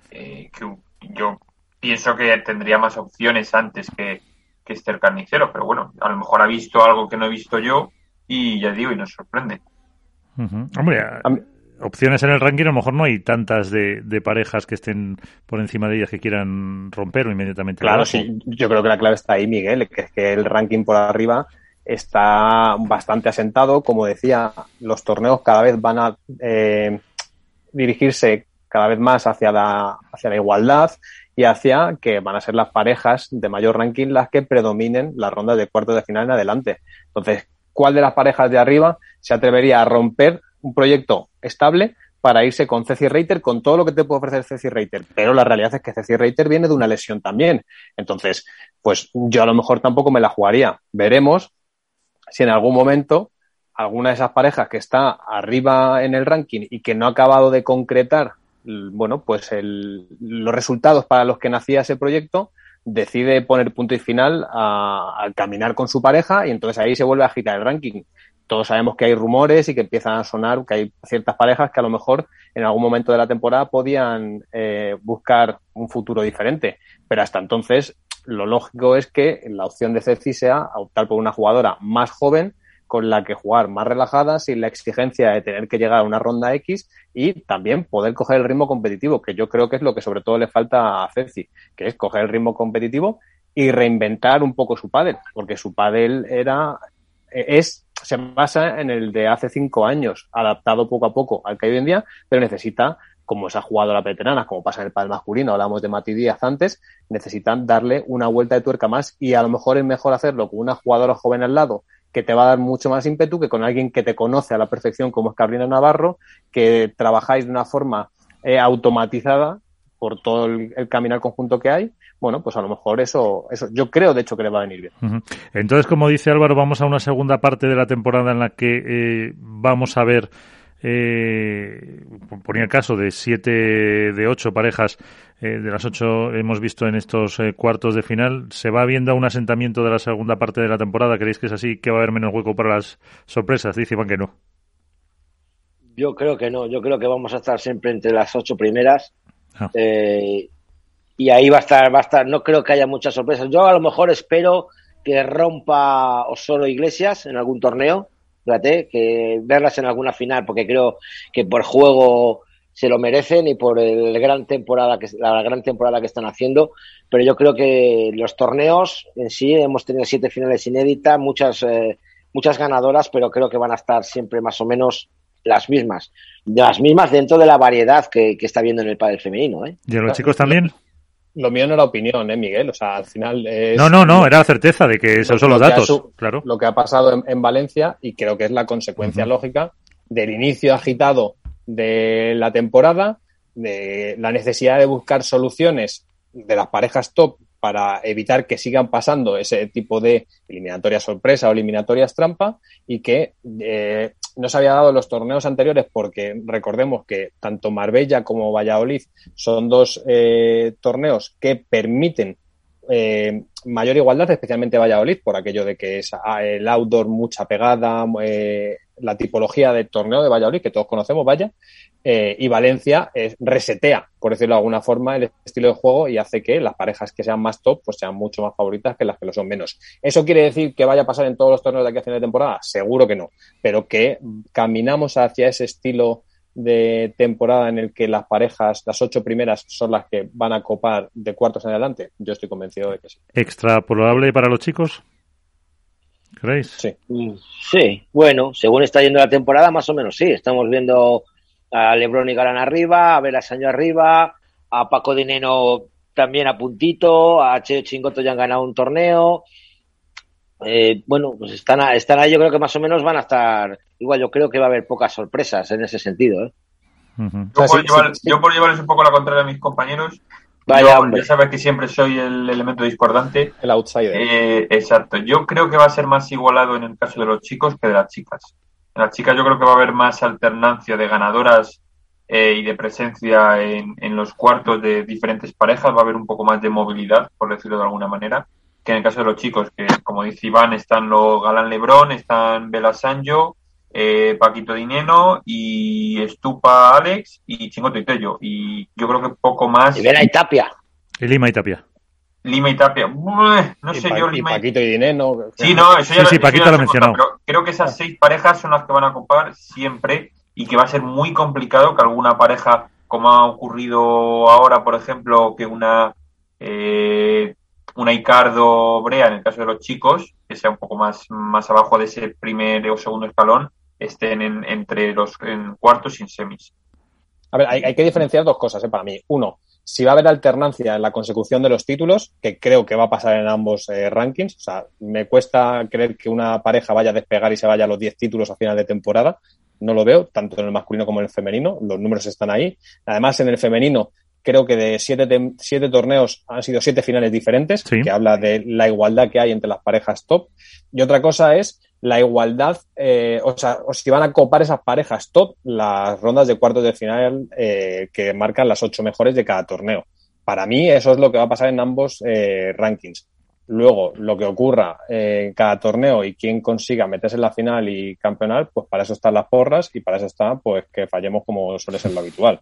Speaker 5: eh, que yo pienso que tendría más opciones antes que, que Esther Carnicero. Pero bueno, a lo mejor ha visto algo que no he visto yo y ya digo, y nos sorprende.
Speaker 1: Hombre, opciones en el ranking, a lo mejor no hay tantas de, parejas que estén por encima de ellas que quieran romper o inmediatamente.
Speaker 4: Claro, sí, yo creo que la clave está ahí, Miguel, que es que el ranking por arriba está bastante asentado. Como decía, los torneos cada vez van a eh, dirigirse cada vez más hacia la, hacia la igualdad y hacia que van a ser las parejas de mayor ranking las que predominen las rondas de cuartos de final en adelante. Entonces, ¿cuál de las parejas de arriba se atrevería a romper un proyecto estable para irse con Ceci Reiter, con todo lo que te puede ofrecer Ceci Reiter. Pero la realidad es que Ceci Reiter viene de una lesión también. Entonces, pues yo a lo mejor tampoco me la jugaría. Veremos si en algún momento alguna de esas parejas que está arriba en el ranking y que no ha acabado de concretar, bueno, pues los resultados para los que nacía ese proyecto, decide poner punto y final al caminar con su pareja y entonces ahí se vuelve a agitar el ranking todos sabemos que hay rumores y que empiezan a sonar que hay ciertas parejas que a lo mejor en algún momento de la temporada podían eh, buscar un futuro diferente. Pero hasta entonces, lo lógico es que la opción de Ceci sea optar por una jugadora más joven con la que jugar más relajada, sin la exigencia de tener que llegar a una ronda X y también poder coger el ritmo competitivo, que yo creo que es lo que sobre todo le falta a Ceci, que es coger el ritmo competitivo y reinventar un poco su pádel, porque su pádel era es se basa en el de hace cinco años, adaptado poco a poco al que hay hoy en día, pero necesita, como se ha jugado la veterana, como pasa en el padre masculino, hablamos de Mati Díaz antes, necesitan darle una vuelta de tuerca más y a lo mejor es mejor hacerlo con una jugadora joven al lado que te va a dar mucho más ímpetu que con alguien que te conoce a la perfección como es Carolina Navarro, que trabajáis de una forma eh, automatizada por todo el, el caminar conjunto que hay bueno, pues a lo mejor eso, eso yo creo de hecho que le va a venir bien.
Speaker 1: Entonces, como dice Álvaro, vamos a una segunda parte de la temporada en la que eh, vamos a ver eh, ponía el caso de siete de ocho parejas eh, de las ocho hemos visto en estos eh, cuartos de final. ¿Se va viendo un asentamiento de la segunda parte de la temporada? ¿Creéis que es así? ¿Que va a haber menos hueco para las sorpresas? Dice Iván que no.
Speaker 3: Yo creo que no. Yo creo que vamos a estar siempre entre las ocho primeras. Ah. Eh, y ahí va a estar, va a estar. No creo que haya muchas sorpresas. Yo a lo mejor espero que rompa Osoro Iglesias en algún torneo. Fíjate, que verlas en alguna final, porque creo que por juego se lo merecen y por el gran temporada que la gran temporada que están haciendo pero yo creo que los torneos en sí hemos tenido siete finales inéditas muchas eh, muchas ganadoras pero creo que van a estar siempre más o menos las mismas las mismas dentro de la variedad que, está viendo en el pádel femenino ¿eh?
Speaker 1: y los chicos también
Speaker 4: lo mío no era opinión, ¿eh, Miguel? O sea, al final es...
Speaker 1: No, no, no, era la certeza de que esos son los datos, claro.
Speaker 4: Lo que ha pasado en, Valencia y creo que es la consecuencia lógica del inicio agitado de la temporada, de la necesidad de buscar soluciones de las parejas top para evitar que sigan pasando ese tipo de eliminatorias sorpresa o eliminatorias trampa y que eh, no se había dado los torneos anteriores porque recordemos que tanto Marbella como Valladolid son dos eh, torneos que permiten eh, mayor igualdad, especialmente Valladolid, por aquello de que es ah, el outdoor mucha pegada, eh, la tipología de torneo de Valladolid, que todos conocemos, vaya, eh, y Valencia resetea, por decirlo de alguna forma, el estilo de juego y hace que las parejas que sean más top pues sean mucho más favoritas que las que lo son menos. ¿Eso quiere decir que vaya a pasar en todos los torneos de aquí a final de temporada? Seguro que no, pero que caminamos hacia ese estilo de temporada en el que las parejas, las ocho primeras, son las que van a copar de cuartos en adelante? Yo estoy convencido de que sí.
Speaker 1: ¿Extrapolable para los chicos? ¿Creéis?
Speaker 3: Sí. Sí, bueno, según está yendo la temporada, más o menos sí. Estamos viendo a Lebron y Galán arriba, a Velasaño arriba, a Paco Dineno también a puntito, a Cheo Chingoto ya han ganado un torneo. Eh, bueno, pues están, están ahí, yo creo que más o menos van a estar igual, yo creo que va a haber pocas sorpresas en ese sentido. ¿eh?
Speaker 5: yo, por llevarles un poco la contraria a mis compañeros, ya sabes que siempre soy el elemento discordante.
Speaker 4: El outsider.
Speaker 5: Eh, exacto. Yo creo que va a ser más igualado en el caso de los chicos que de las chicas. En las chicas yo creo que va a haber más alternancia de ganadoras eh, y de presencia en, en, los cuartos de diferentes parejas. Va a haber un poco más de movilidad, por decirlo de alguna manera que en el caso de los chicos, que como dice Iván, están los Galán Lebrón, están Bela Sanjo, eh, Paquito Dineno y Estupa Alex y Chingoto y Tello. Y yo creo que poco más.
Speaker 3: Y Bela y Tapia.
Speaker 1: Y Lima y Tapia.
Speaker 5: Lima y Tapia. no sé yo, Lima
Speaker 4: y Paquito y Dineno.
Speaker 5: Sí, no, eso ya
Speaker 1: sí, sí, Paquito lo mencionó.
Speaker 5: creo que esas seis parejas son las que van a ocupar siempre y que va a ser muy complicado que alguna pareja, como ha ocurrido ahora, por ejemplo, que una eh, una Icardo Brea, en el caso de los chicos, que sea un poco más, más abajo de ese primer o segundo escalón, estén en, entre los en cuartos y en semis.
Speaker 4: A ver, hay, que diferenciar dos cosas ¿eh? para mí. Uno, si va a haber alternancia en la consecución de los títulos, que creo que va a pasar en ambos eh, rankings. O sea, me cuesta creer que una pareja vaya a despegar y se vaya a los 10 títulos a final de temporada. No lo veo, tanto en el masculino como en el femenino. Los números están ahí. Además, en el femenino creo que de siete, siete torneos han sido siete finales diferentes, que habla de la igualdad que hay entre las parejas top. Y otra cosa es la igualdad, eh, o sea, o si van a copar esas parejas top las rondas de cuartos de final eh, que marcan las ocho mejores de cada torneo. Para mí eso es lo que va a pasar en ambos eh, rankings. Luego, lo que ocurra en cada torneo y quién consiga meterse en la final y campeonar, pues para eso están las porras y para eso está, pues que fallemos como suele ser lo habitual.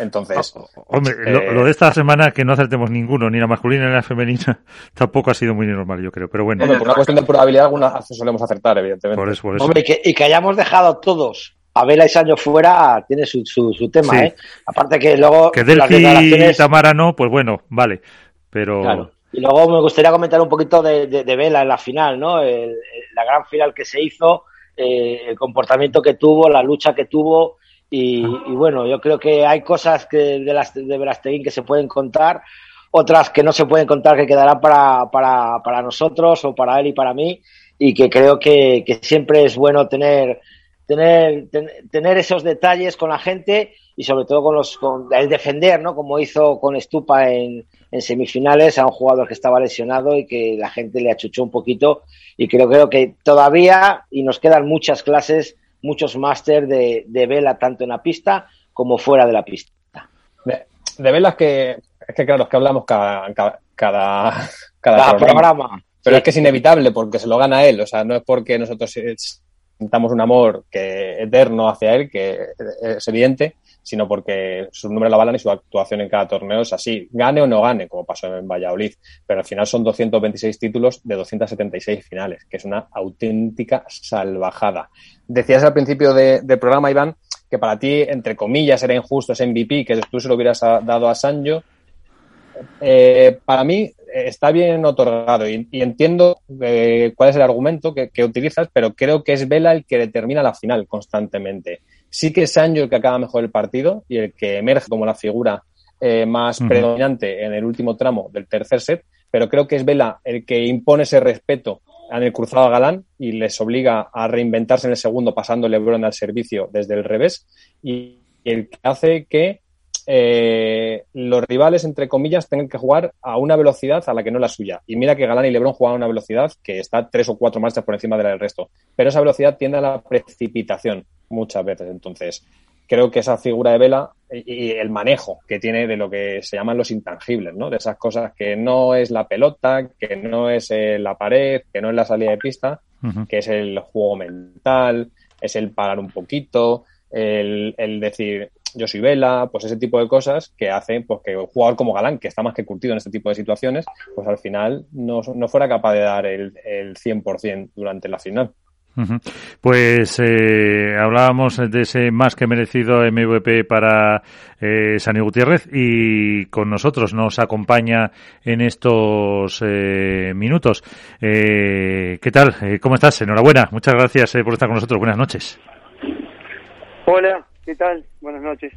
Speaker 4: Entonces.
Speaker 1: Ah, hombre, eh, lo, de esta semana que no acertemos ninguno, ni la masculina ni la femenina, tampoco ha sido muy normal, yo creo. Pero bueno.
Speaker 4: por una cuestión de probabilidad, algunas solemos acertar, evidentemente.
Speaker 1: Por eso, por eso.
Speaker 3: Hombre, y que, hayamos dejado todos a Vela y Sancho fuera tiene su, su, tema, ¿eh? Aparte que luego.
Speaker 1: Que Delphi y Tamara no, pues bueno, vale. Pero.
Speaker 3: Claro. Y luego me gustaría comentar un poquito de, Vela en la final, ¿no? la gran final que se hizo, eh, el comportamiento que tuvo, la lucha que tuvo. Y, bueno, yo creo que hay cosas que de, las, de Velasteguín que se pueden contar, otras que no se pueden contar que quedarán para, para, para nosotros o para él y para mí. Y que creo que, que siempre es bueno tener, tener, tener esos detalles con la gente y sobre todo con los con el defender, ¿no? Como hizo con Estupa en, en semifinales a un jugador que estaba lesionado y que la gente le achuchó un poquito. Y creo, creo que todavía y nos quedan muchas clases muchos máster de, de, vela tanto en la pista como fuera de la pista.
Speaker 4: De, de velas que, es que claro, es que hablamos cada, cada, cada,
Speaker 3: cada programa.
Speaker 4: Pero es que es inevitable porque se lo gana él, o sea, no es porque nosotros sintamos un amor que eterno hacia él, que es evidente, sino porque su número de la balan y su actuación en cada torneo es así, gane o no gane, como pasó en Valladolid, pero al final son 226 títulos de 276 finales, que es una auténtica salvajada. Decías al principio de, del programa, Iván, que para ti, entre comillas, era injusto ese MVP, que tú se lo hubieras dado a Sancho. Eh, para mí está bien otorgado y, y entiendo eh, cuál es el argumento que, que, utilizas, pero creo que es Vela el que determina la final constantemente. Sí que es Sancho el que acaba mejor el partido y el que emerge como la figura eh, más uh -huh. predominante en el último tramo del tercer set, pero creo que es Vela el que impone ese respeto en el cruzado a Galán y les obliga a reinventarse en el segundo pasando Lebron al servicio desde el revés y el que hace que eh, los rivales, entre comillas, tengan que jugar a una velocidad a la que no es la suya. Y mira que Galán y Lebron juegan a una velocidad que está tres o cuatro marchas por encima de la del resto. Pero esa velocidad tiende a la precipitación muchas veces. Entonces, creo que esa figura de Vela y, y el manejo que tiene de lo que se llaman los intangibles, ¿no? De esas cosas que no es la pelota, que no es eh, la pared, que no es la salida de pista, uh -huh. que es el juego mental, es el parar un poquito, el, el decir yo soy Vela, pues ese tipo de cosas que hacen pues, que un jugador como Galán, que está más que curtido en este tipo de situaciones, pues al final no, no fuera capaz de dar el, el 100% durante la final.
Speaker 1: Pues eh, hablábamos de ese más que merecido MVP para eh, Sani Gutiérrez y con nosotros nos acompaña en estos eh, minutos. Eh, ¿Qué tal? Eh, ¿Cómo estás? Enhorabuena. Muchas gracias eh, por estar con nosotros. Buenas noches.
Speaker 7: Hola, ¿Qué tal? Buenas noches.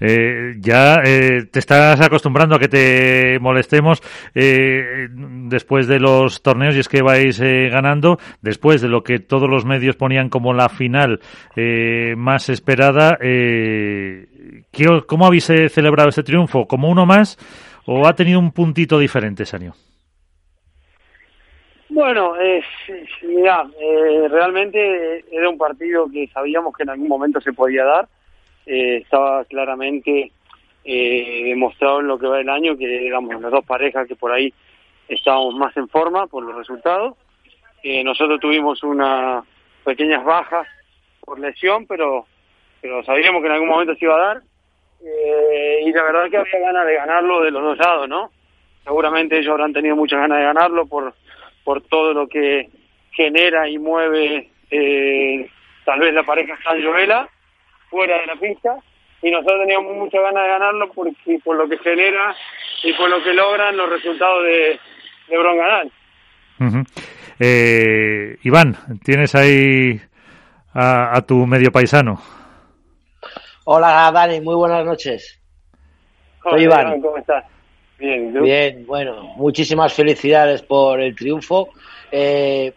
Speaker 1: Eh, ya eh, te estás acostumbrando a que te molestemos eh, después de los torneos y es que vais eh, ganando, después de lo que todos los medios ponían como la final eh, más esperada. Eh, ¿Cómo habéis celebrado este triunfo? ¿Como uno más o ha tenido un puntito diferente, Sanio?
Speaker 7: Bueno, eh, mira, eh, realmente era un partido que sabíamos que en algún momento se podía dar eh, estaba claramente eh, demostrado en lo que va el año que éramos las dos parejas que por ahí estábamos más en forma por los resultados. Eh, nosotros tuvimos unas pequeñas bajas por lesión, pero pero sabíamos que en algún momento se iba a dar. Eh, y la verdad que había ganas de ganarlo de los dos lados, ¿no? Seguramente ellos habrán tenido muchas ganas de ganarlo por, por todo lo que genera y mueve eh, tal vez la pareja Sancho Vela fuera de la pista y nosotros teníamos muchas ganas de ganarlo por, por lo que genera y por lo que logran los resultados de, de Bron Ganal.
Speaker 1: Uh -huh. eh, Iván, ¿tienes ahí a, a, tu medio paisano?
Speaker 3: Hola Dani, muy buenas noches.
Speaker 7: Hola, Soy Iván. ¿Cómo estás?
Speaker 3: Bien, ¿tú? Bien, bueno, muchísimas felicidades por el triunfo. Eh,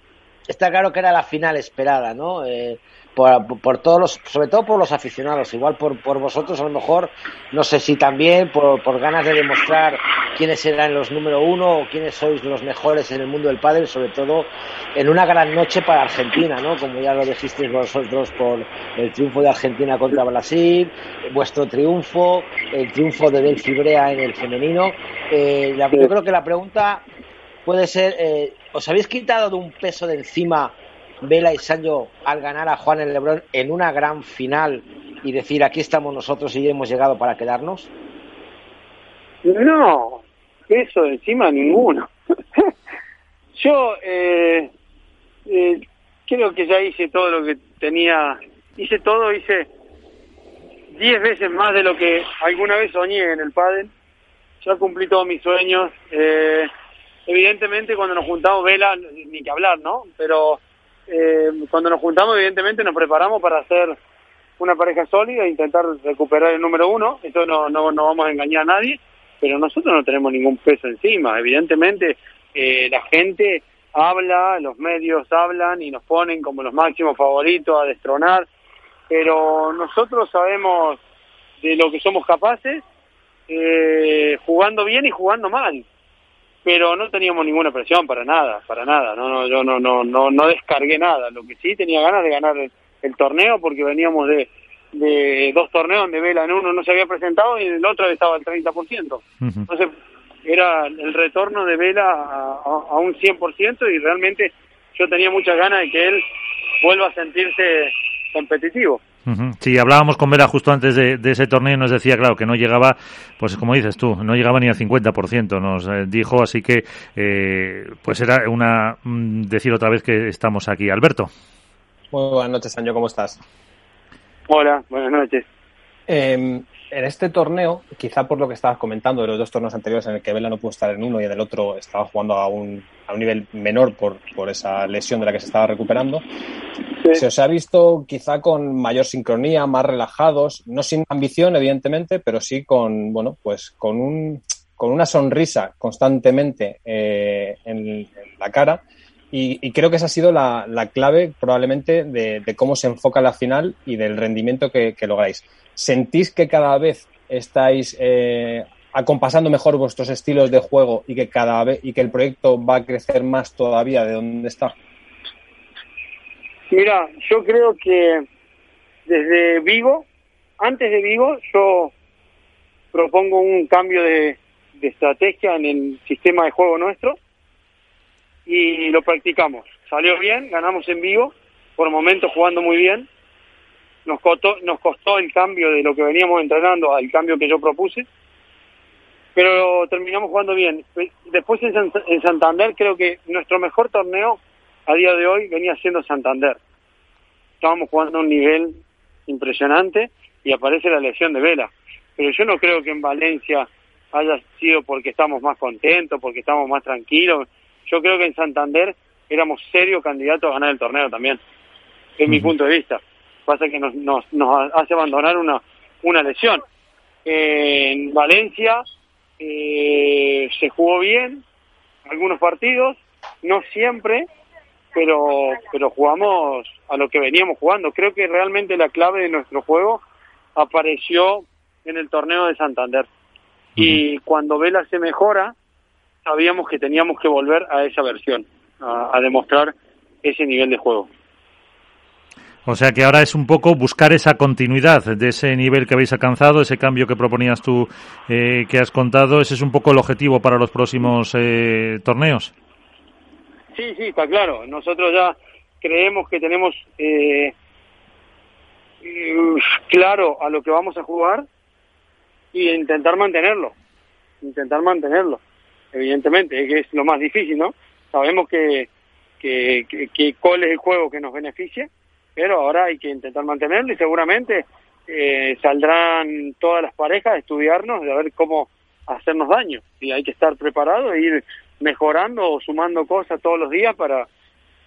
Speaker 3: está claro que era la final esperada, ¿no? Eh, por, por, todos los, sobre todo por los aficionados, igual por, por vosotros a lo mejor, no sé si también por, por ganas de demostrar quiénes eran los número uno o quiénes sois los mejores en el mundo del pádel, sobre todo en una gran noche para Argentina, ¿no? Como ya lo dijisteis vosotros por el triunfo de Argentina contra Brasil, vuestro triunfo, el triunfo de Del Fibrea en el femenino. Eh, la, yo creo que la pregunta puede ser, eh, ¿os habéis quitado de un peso de encima Vela y Sancho al ganar a Juan el Lebrón en una gran final y decir aquí estamos nosotros y hemos llegado para quedarnos?
Speaker 7: No, eso encima ninguno. Yo eh, eh, creo que ya hice todo lo que tenía, hice todo, hice diez veces más de lo que alguna vez soñé en el pádel. Ya cumplí todos mis sueños. Eh, evidentemente cuando nos juntamos Vela, ni que hablar, ¿no? Pero eh, cuando nos juntamos, evidentemente nos preparamos para hacer una pareja sólida e intentar recuperar el número uno. Eso no, no, no vamos a engañar a nadie, pero nosotros no tenemos ningún peso encima. Evidentemente, eh, la gente habla, los medios hablan y nos ponen como los máximos favoritos a destronar, pero nosotros sabemos de lo que somos capaces, eh, jugando bien y jugando mal pero no teníamos ninguna presión para nada, para nada. No, no, yo no, no, no, no descargué nada. Lo que sí tenía ganas de ganar el torneo porque veníamos de, de dos torneos donde Vela en uno no se había presentado y en el otro estaba al 30%. Entonces era el retorno de Vela a, a, a un 100% y realmente yo tenía muchas ganas de que él vuelva a sentirse competitivo.
Speaker 1: Sí, hablábamos con Vera justo antes de, ese torneo y nos decía, claro, que no llegaba, pues como dices tú, no llegaba ni al 50%, nos eh, dijo, así que, eh, pues era una, mm, decir otra vez que estamos aquí. Alberto.
Speaker 4: Muy buenas noches, Año, ¿cómo estás?
Speaker 7: Hola, buenas noches.
Speaker 4: Eh, en este torneo, quizá por lo que estabas comentando de los dos torneos anteriores en el que Vela no pudo estar en uno y en el otro estaba jugando a un, a un nivel menor por, por esa lesión de la que se estaba recuperando, se os ha visto quizá con mayor sincronía, más relajados, no sin ambición, evidentemente, pero sí con, bueno, pues con un, con una sonrisa constantemente eh, en, la cara. Y, creo que esa ha sido la, la clave probablemente de, cómo se enfoca la final y del rendimiento que, que lográis. ¿Sentís que cada vez estáis eh, acompasando mejor vuestros estilos de juego y que cada vez y que el proyecto va a crecer más todavía de donde está?
Speaker 7: Mira, yo creo que desde Vigo, antes de Vigo, yo propongo un cambio de estrategia en el sistema de juego nuestro y lo practicamos. Salió bien, ganamos en Vigo, por momentos jugando muy bien, nos costó, nos costó el cambio de lo que veníamos entrenando al cambio que yo propuse, pero terminamos jugando bien. Después en, Santander creo que nuestro mejor torneo a día de hoy venía siendo Santander. Estábamos jugando a un nivel impresionante y aparece la lesión de Vela. Pero yo no creo que en Valencia haya sido porque estamos más contentos, porque estamos más tranquilos. Yo creo que en Santander éramos serios candidatos a ganar el torneo también, es mi punto de vista pasa que nos, nos, nos hace abandonar una, una lesión. en Valencia eh, se jugó bien algunos partidos, no siempre, pero, pero jugamos a lo que veníamos jugando. Creo que realmente la clave de nuestro juego apareció en el torneo de Santander. Y cuando Vela se mejora, sabíamos que teníamos que volver a esa versión, a demostrar ese nivel de juego.
Speaker 1: O sea que ahora es un poco buscar esa continuidad de ese nivel que habéis alcanzado, ese cambio que proponías tú, eh, que has contado, ese es un poco el objetivo para los próximos eh, torneos.
Speaker 7: Sí, sí, está claro. Nosotros ya creemos que tenemos eh, claro a lo que vamos a jugar y intentar mantenerlo, intentar mantenerlo. Evidentemente, que es lo más difícil, ¿no? Sabemos que, que, que, que cuál es el juego que nos beneficia pero ahora hay que intentar mantenerlo y seguramente eh, saldrán todas las parejas a estudiarnos, de ver cómo hacernos daño. Y hay que estar preparado e ir mejorando o sumando cosas todos los días para,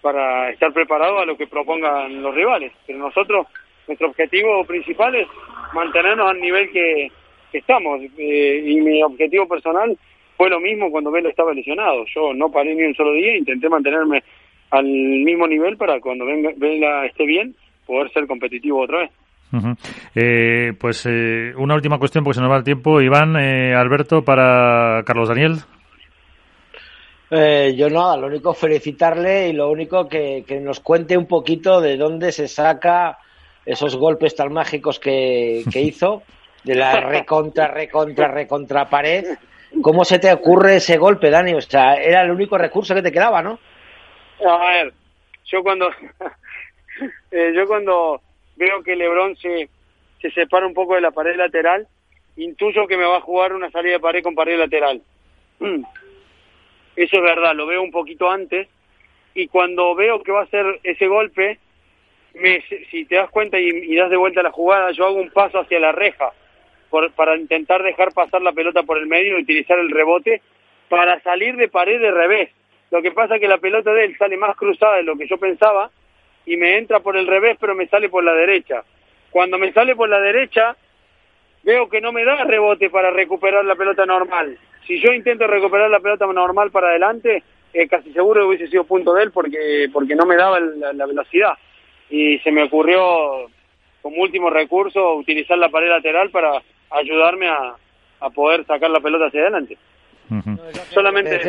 Speaker 7: para estar preparado a lo que propongan los rivales. Pero nosotros, nuestro objetivo principal es mantenernos al nivel que, estamos. Eh, y mi objetivo personal fue lo mismo cuando Velo estaba lesionado. Yo no paré ni un solo día, intenté mantenerme al mismo nivel para cuando venga, venga esté bien poder ser competitivo otra vez.
Speaker 1: eh, pues eh, una última cuestión porque se nos va el tiempo. Iván, eh, Alberto, para Carlos Daniel.
Speaker 3: Eh, yo nada, lo único felicitarle y lo único que, que, nos cuente un poquito de dónde se saca esos golpes tan mágicos que, que hizo, de la recontra, recontra, recontra pared. ¿Cómo se te ocurre ese golpe, Dani? O sea, era el único recurso que te quedaba, ¿no?
Speaker 7: A ver, yo cuando eh, yo cuando veo que LeBron se, se separa un poco de la pared lateral, intuyo que me va a jugar una salida de pared con pared lateral. Eso es verdad, lo veo un poquito antes y cuando veo que va a ser ese golpe, me, si te das cuenta y, y, das de vuelta la jugada, yo hago un paso hacia la reja por, para intentar dejar pasar la pelota por el medio y utilizar el rebote para salir de pared de revés. Lo que pasa es que la pelota de él sale más cruzada de lo que yo pensaba y me entra por el revés, pero me sale por la derecha. Cuando me sale por la derecha, veo que no me da rebote para recuperar la pelota normal. Si yo intento recuperar la pelota normal para adelante, eh, casi seguro que hubiese sido punto de él porque, porque no me daba la, la velocidad. Y se me ocurrió, como último recurso, utilizar la pared lateral para ayudarme a, a poder sacar la pelota hacia adelante. Uh -huh. Solamente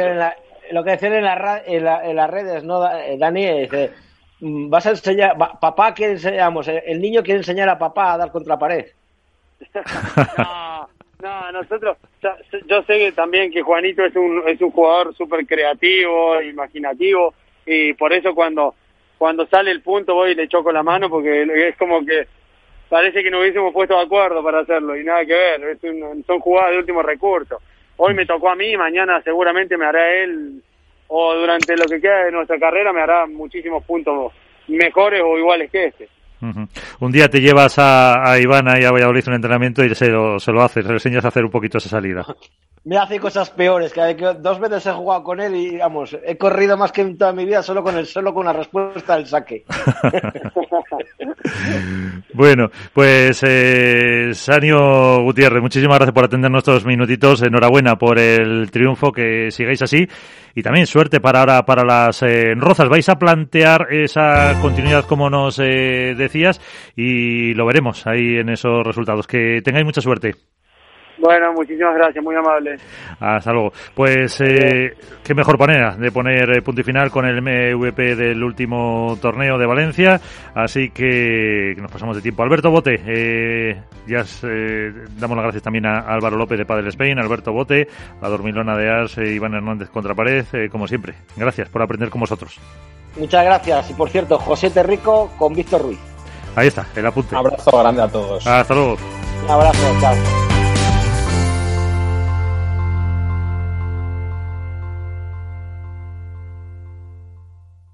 Speaker 3: lo que decían en, la, en, las redes, ¿no, eh, Dani? Dice, mm, vas a enseñar, papá quiere enseñamos, el niño quiere enseñar a papá a dar contra pared.
Speaker 7: no, no, nosotros, yo sé que también que Juanito es un, es un jugador súper creativo, imaginativo, y por eso cuando, cuando sale el punto voy y le choco la mano porque es como que parece que no hubiésemos puesto de acuerdo para hacerlo y nada que ver, es son jugadas de último recurso. Hoy me tocó a mí, mañana seguramente me hará él, o durante lo que queda de nuestra carrera me hará muchísimos puntos mejores o iguales que este.
Speaker 1: Un día te llevas a, a Iván ahí a Valladolid un entrenamiento y se lo, se lo haces, le enseñas a hacer un poquito esa salida.
Speaker 3: Me hace cosas peores, que, dos veces he jugado con él y, vamos, he corrido más que en toda mi vida solo con el solo con la respuesta del saque.
Speaker 1: bueno, pues eh, Sanio Gutiérrez, muchísimas gracias por atender nuestros minutitos. Enhorabuena por el triunfo, que sigáis así. Y también suerte para ahora para las eh, rozas. Vais a plantear esa continuidad como nos eh, decías y lo veremos ahí en esos resultados. Que tengáis mucha suerte.
Speaker 7: Bueno, muchísimas gracias, muy amable.
Speaker 1: Hasta luego. Pues eh, qué mejor manera de poner eh, punto y final con el MVP del último torneo de Valencia. Así que nos pasamos de tiempo. Alberto Bote, eh, ya eh, damos las gracias también a Álvaro López de Padre Spain, Alberto Bote, la Dormilona de Ars, Iván Hernández contra pared, como siempre. Gracias por aprender con vosotros.
Speaker 3: Muchas gracias. Y por cierto, José Terrico con Víctor Ruiz.
Speaker 1: Ahí está, el apunte.
Speaker 4: Un abrazo grande a todos.
Speaker 1: Hasta luego.
Speaker 3: Un abrazo, chao.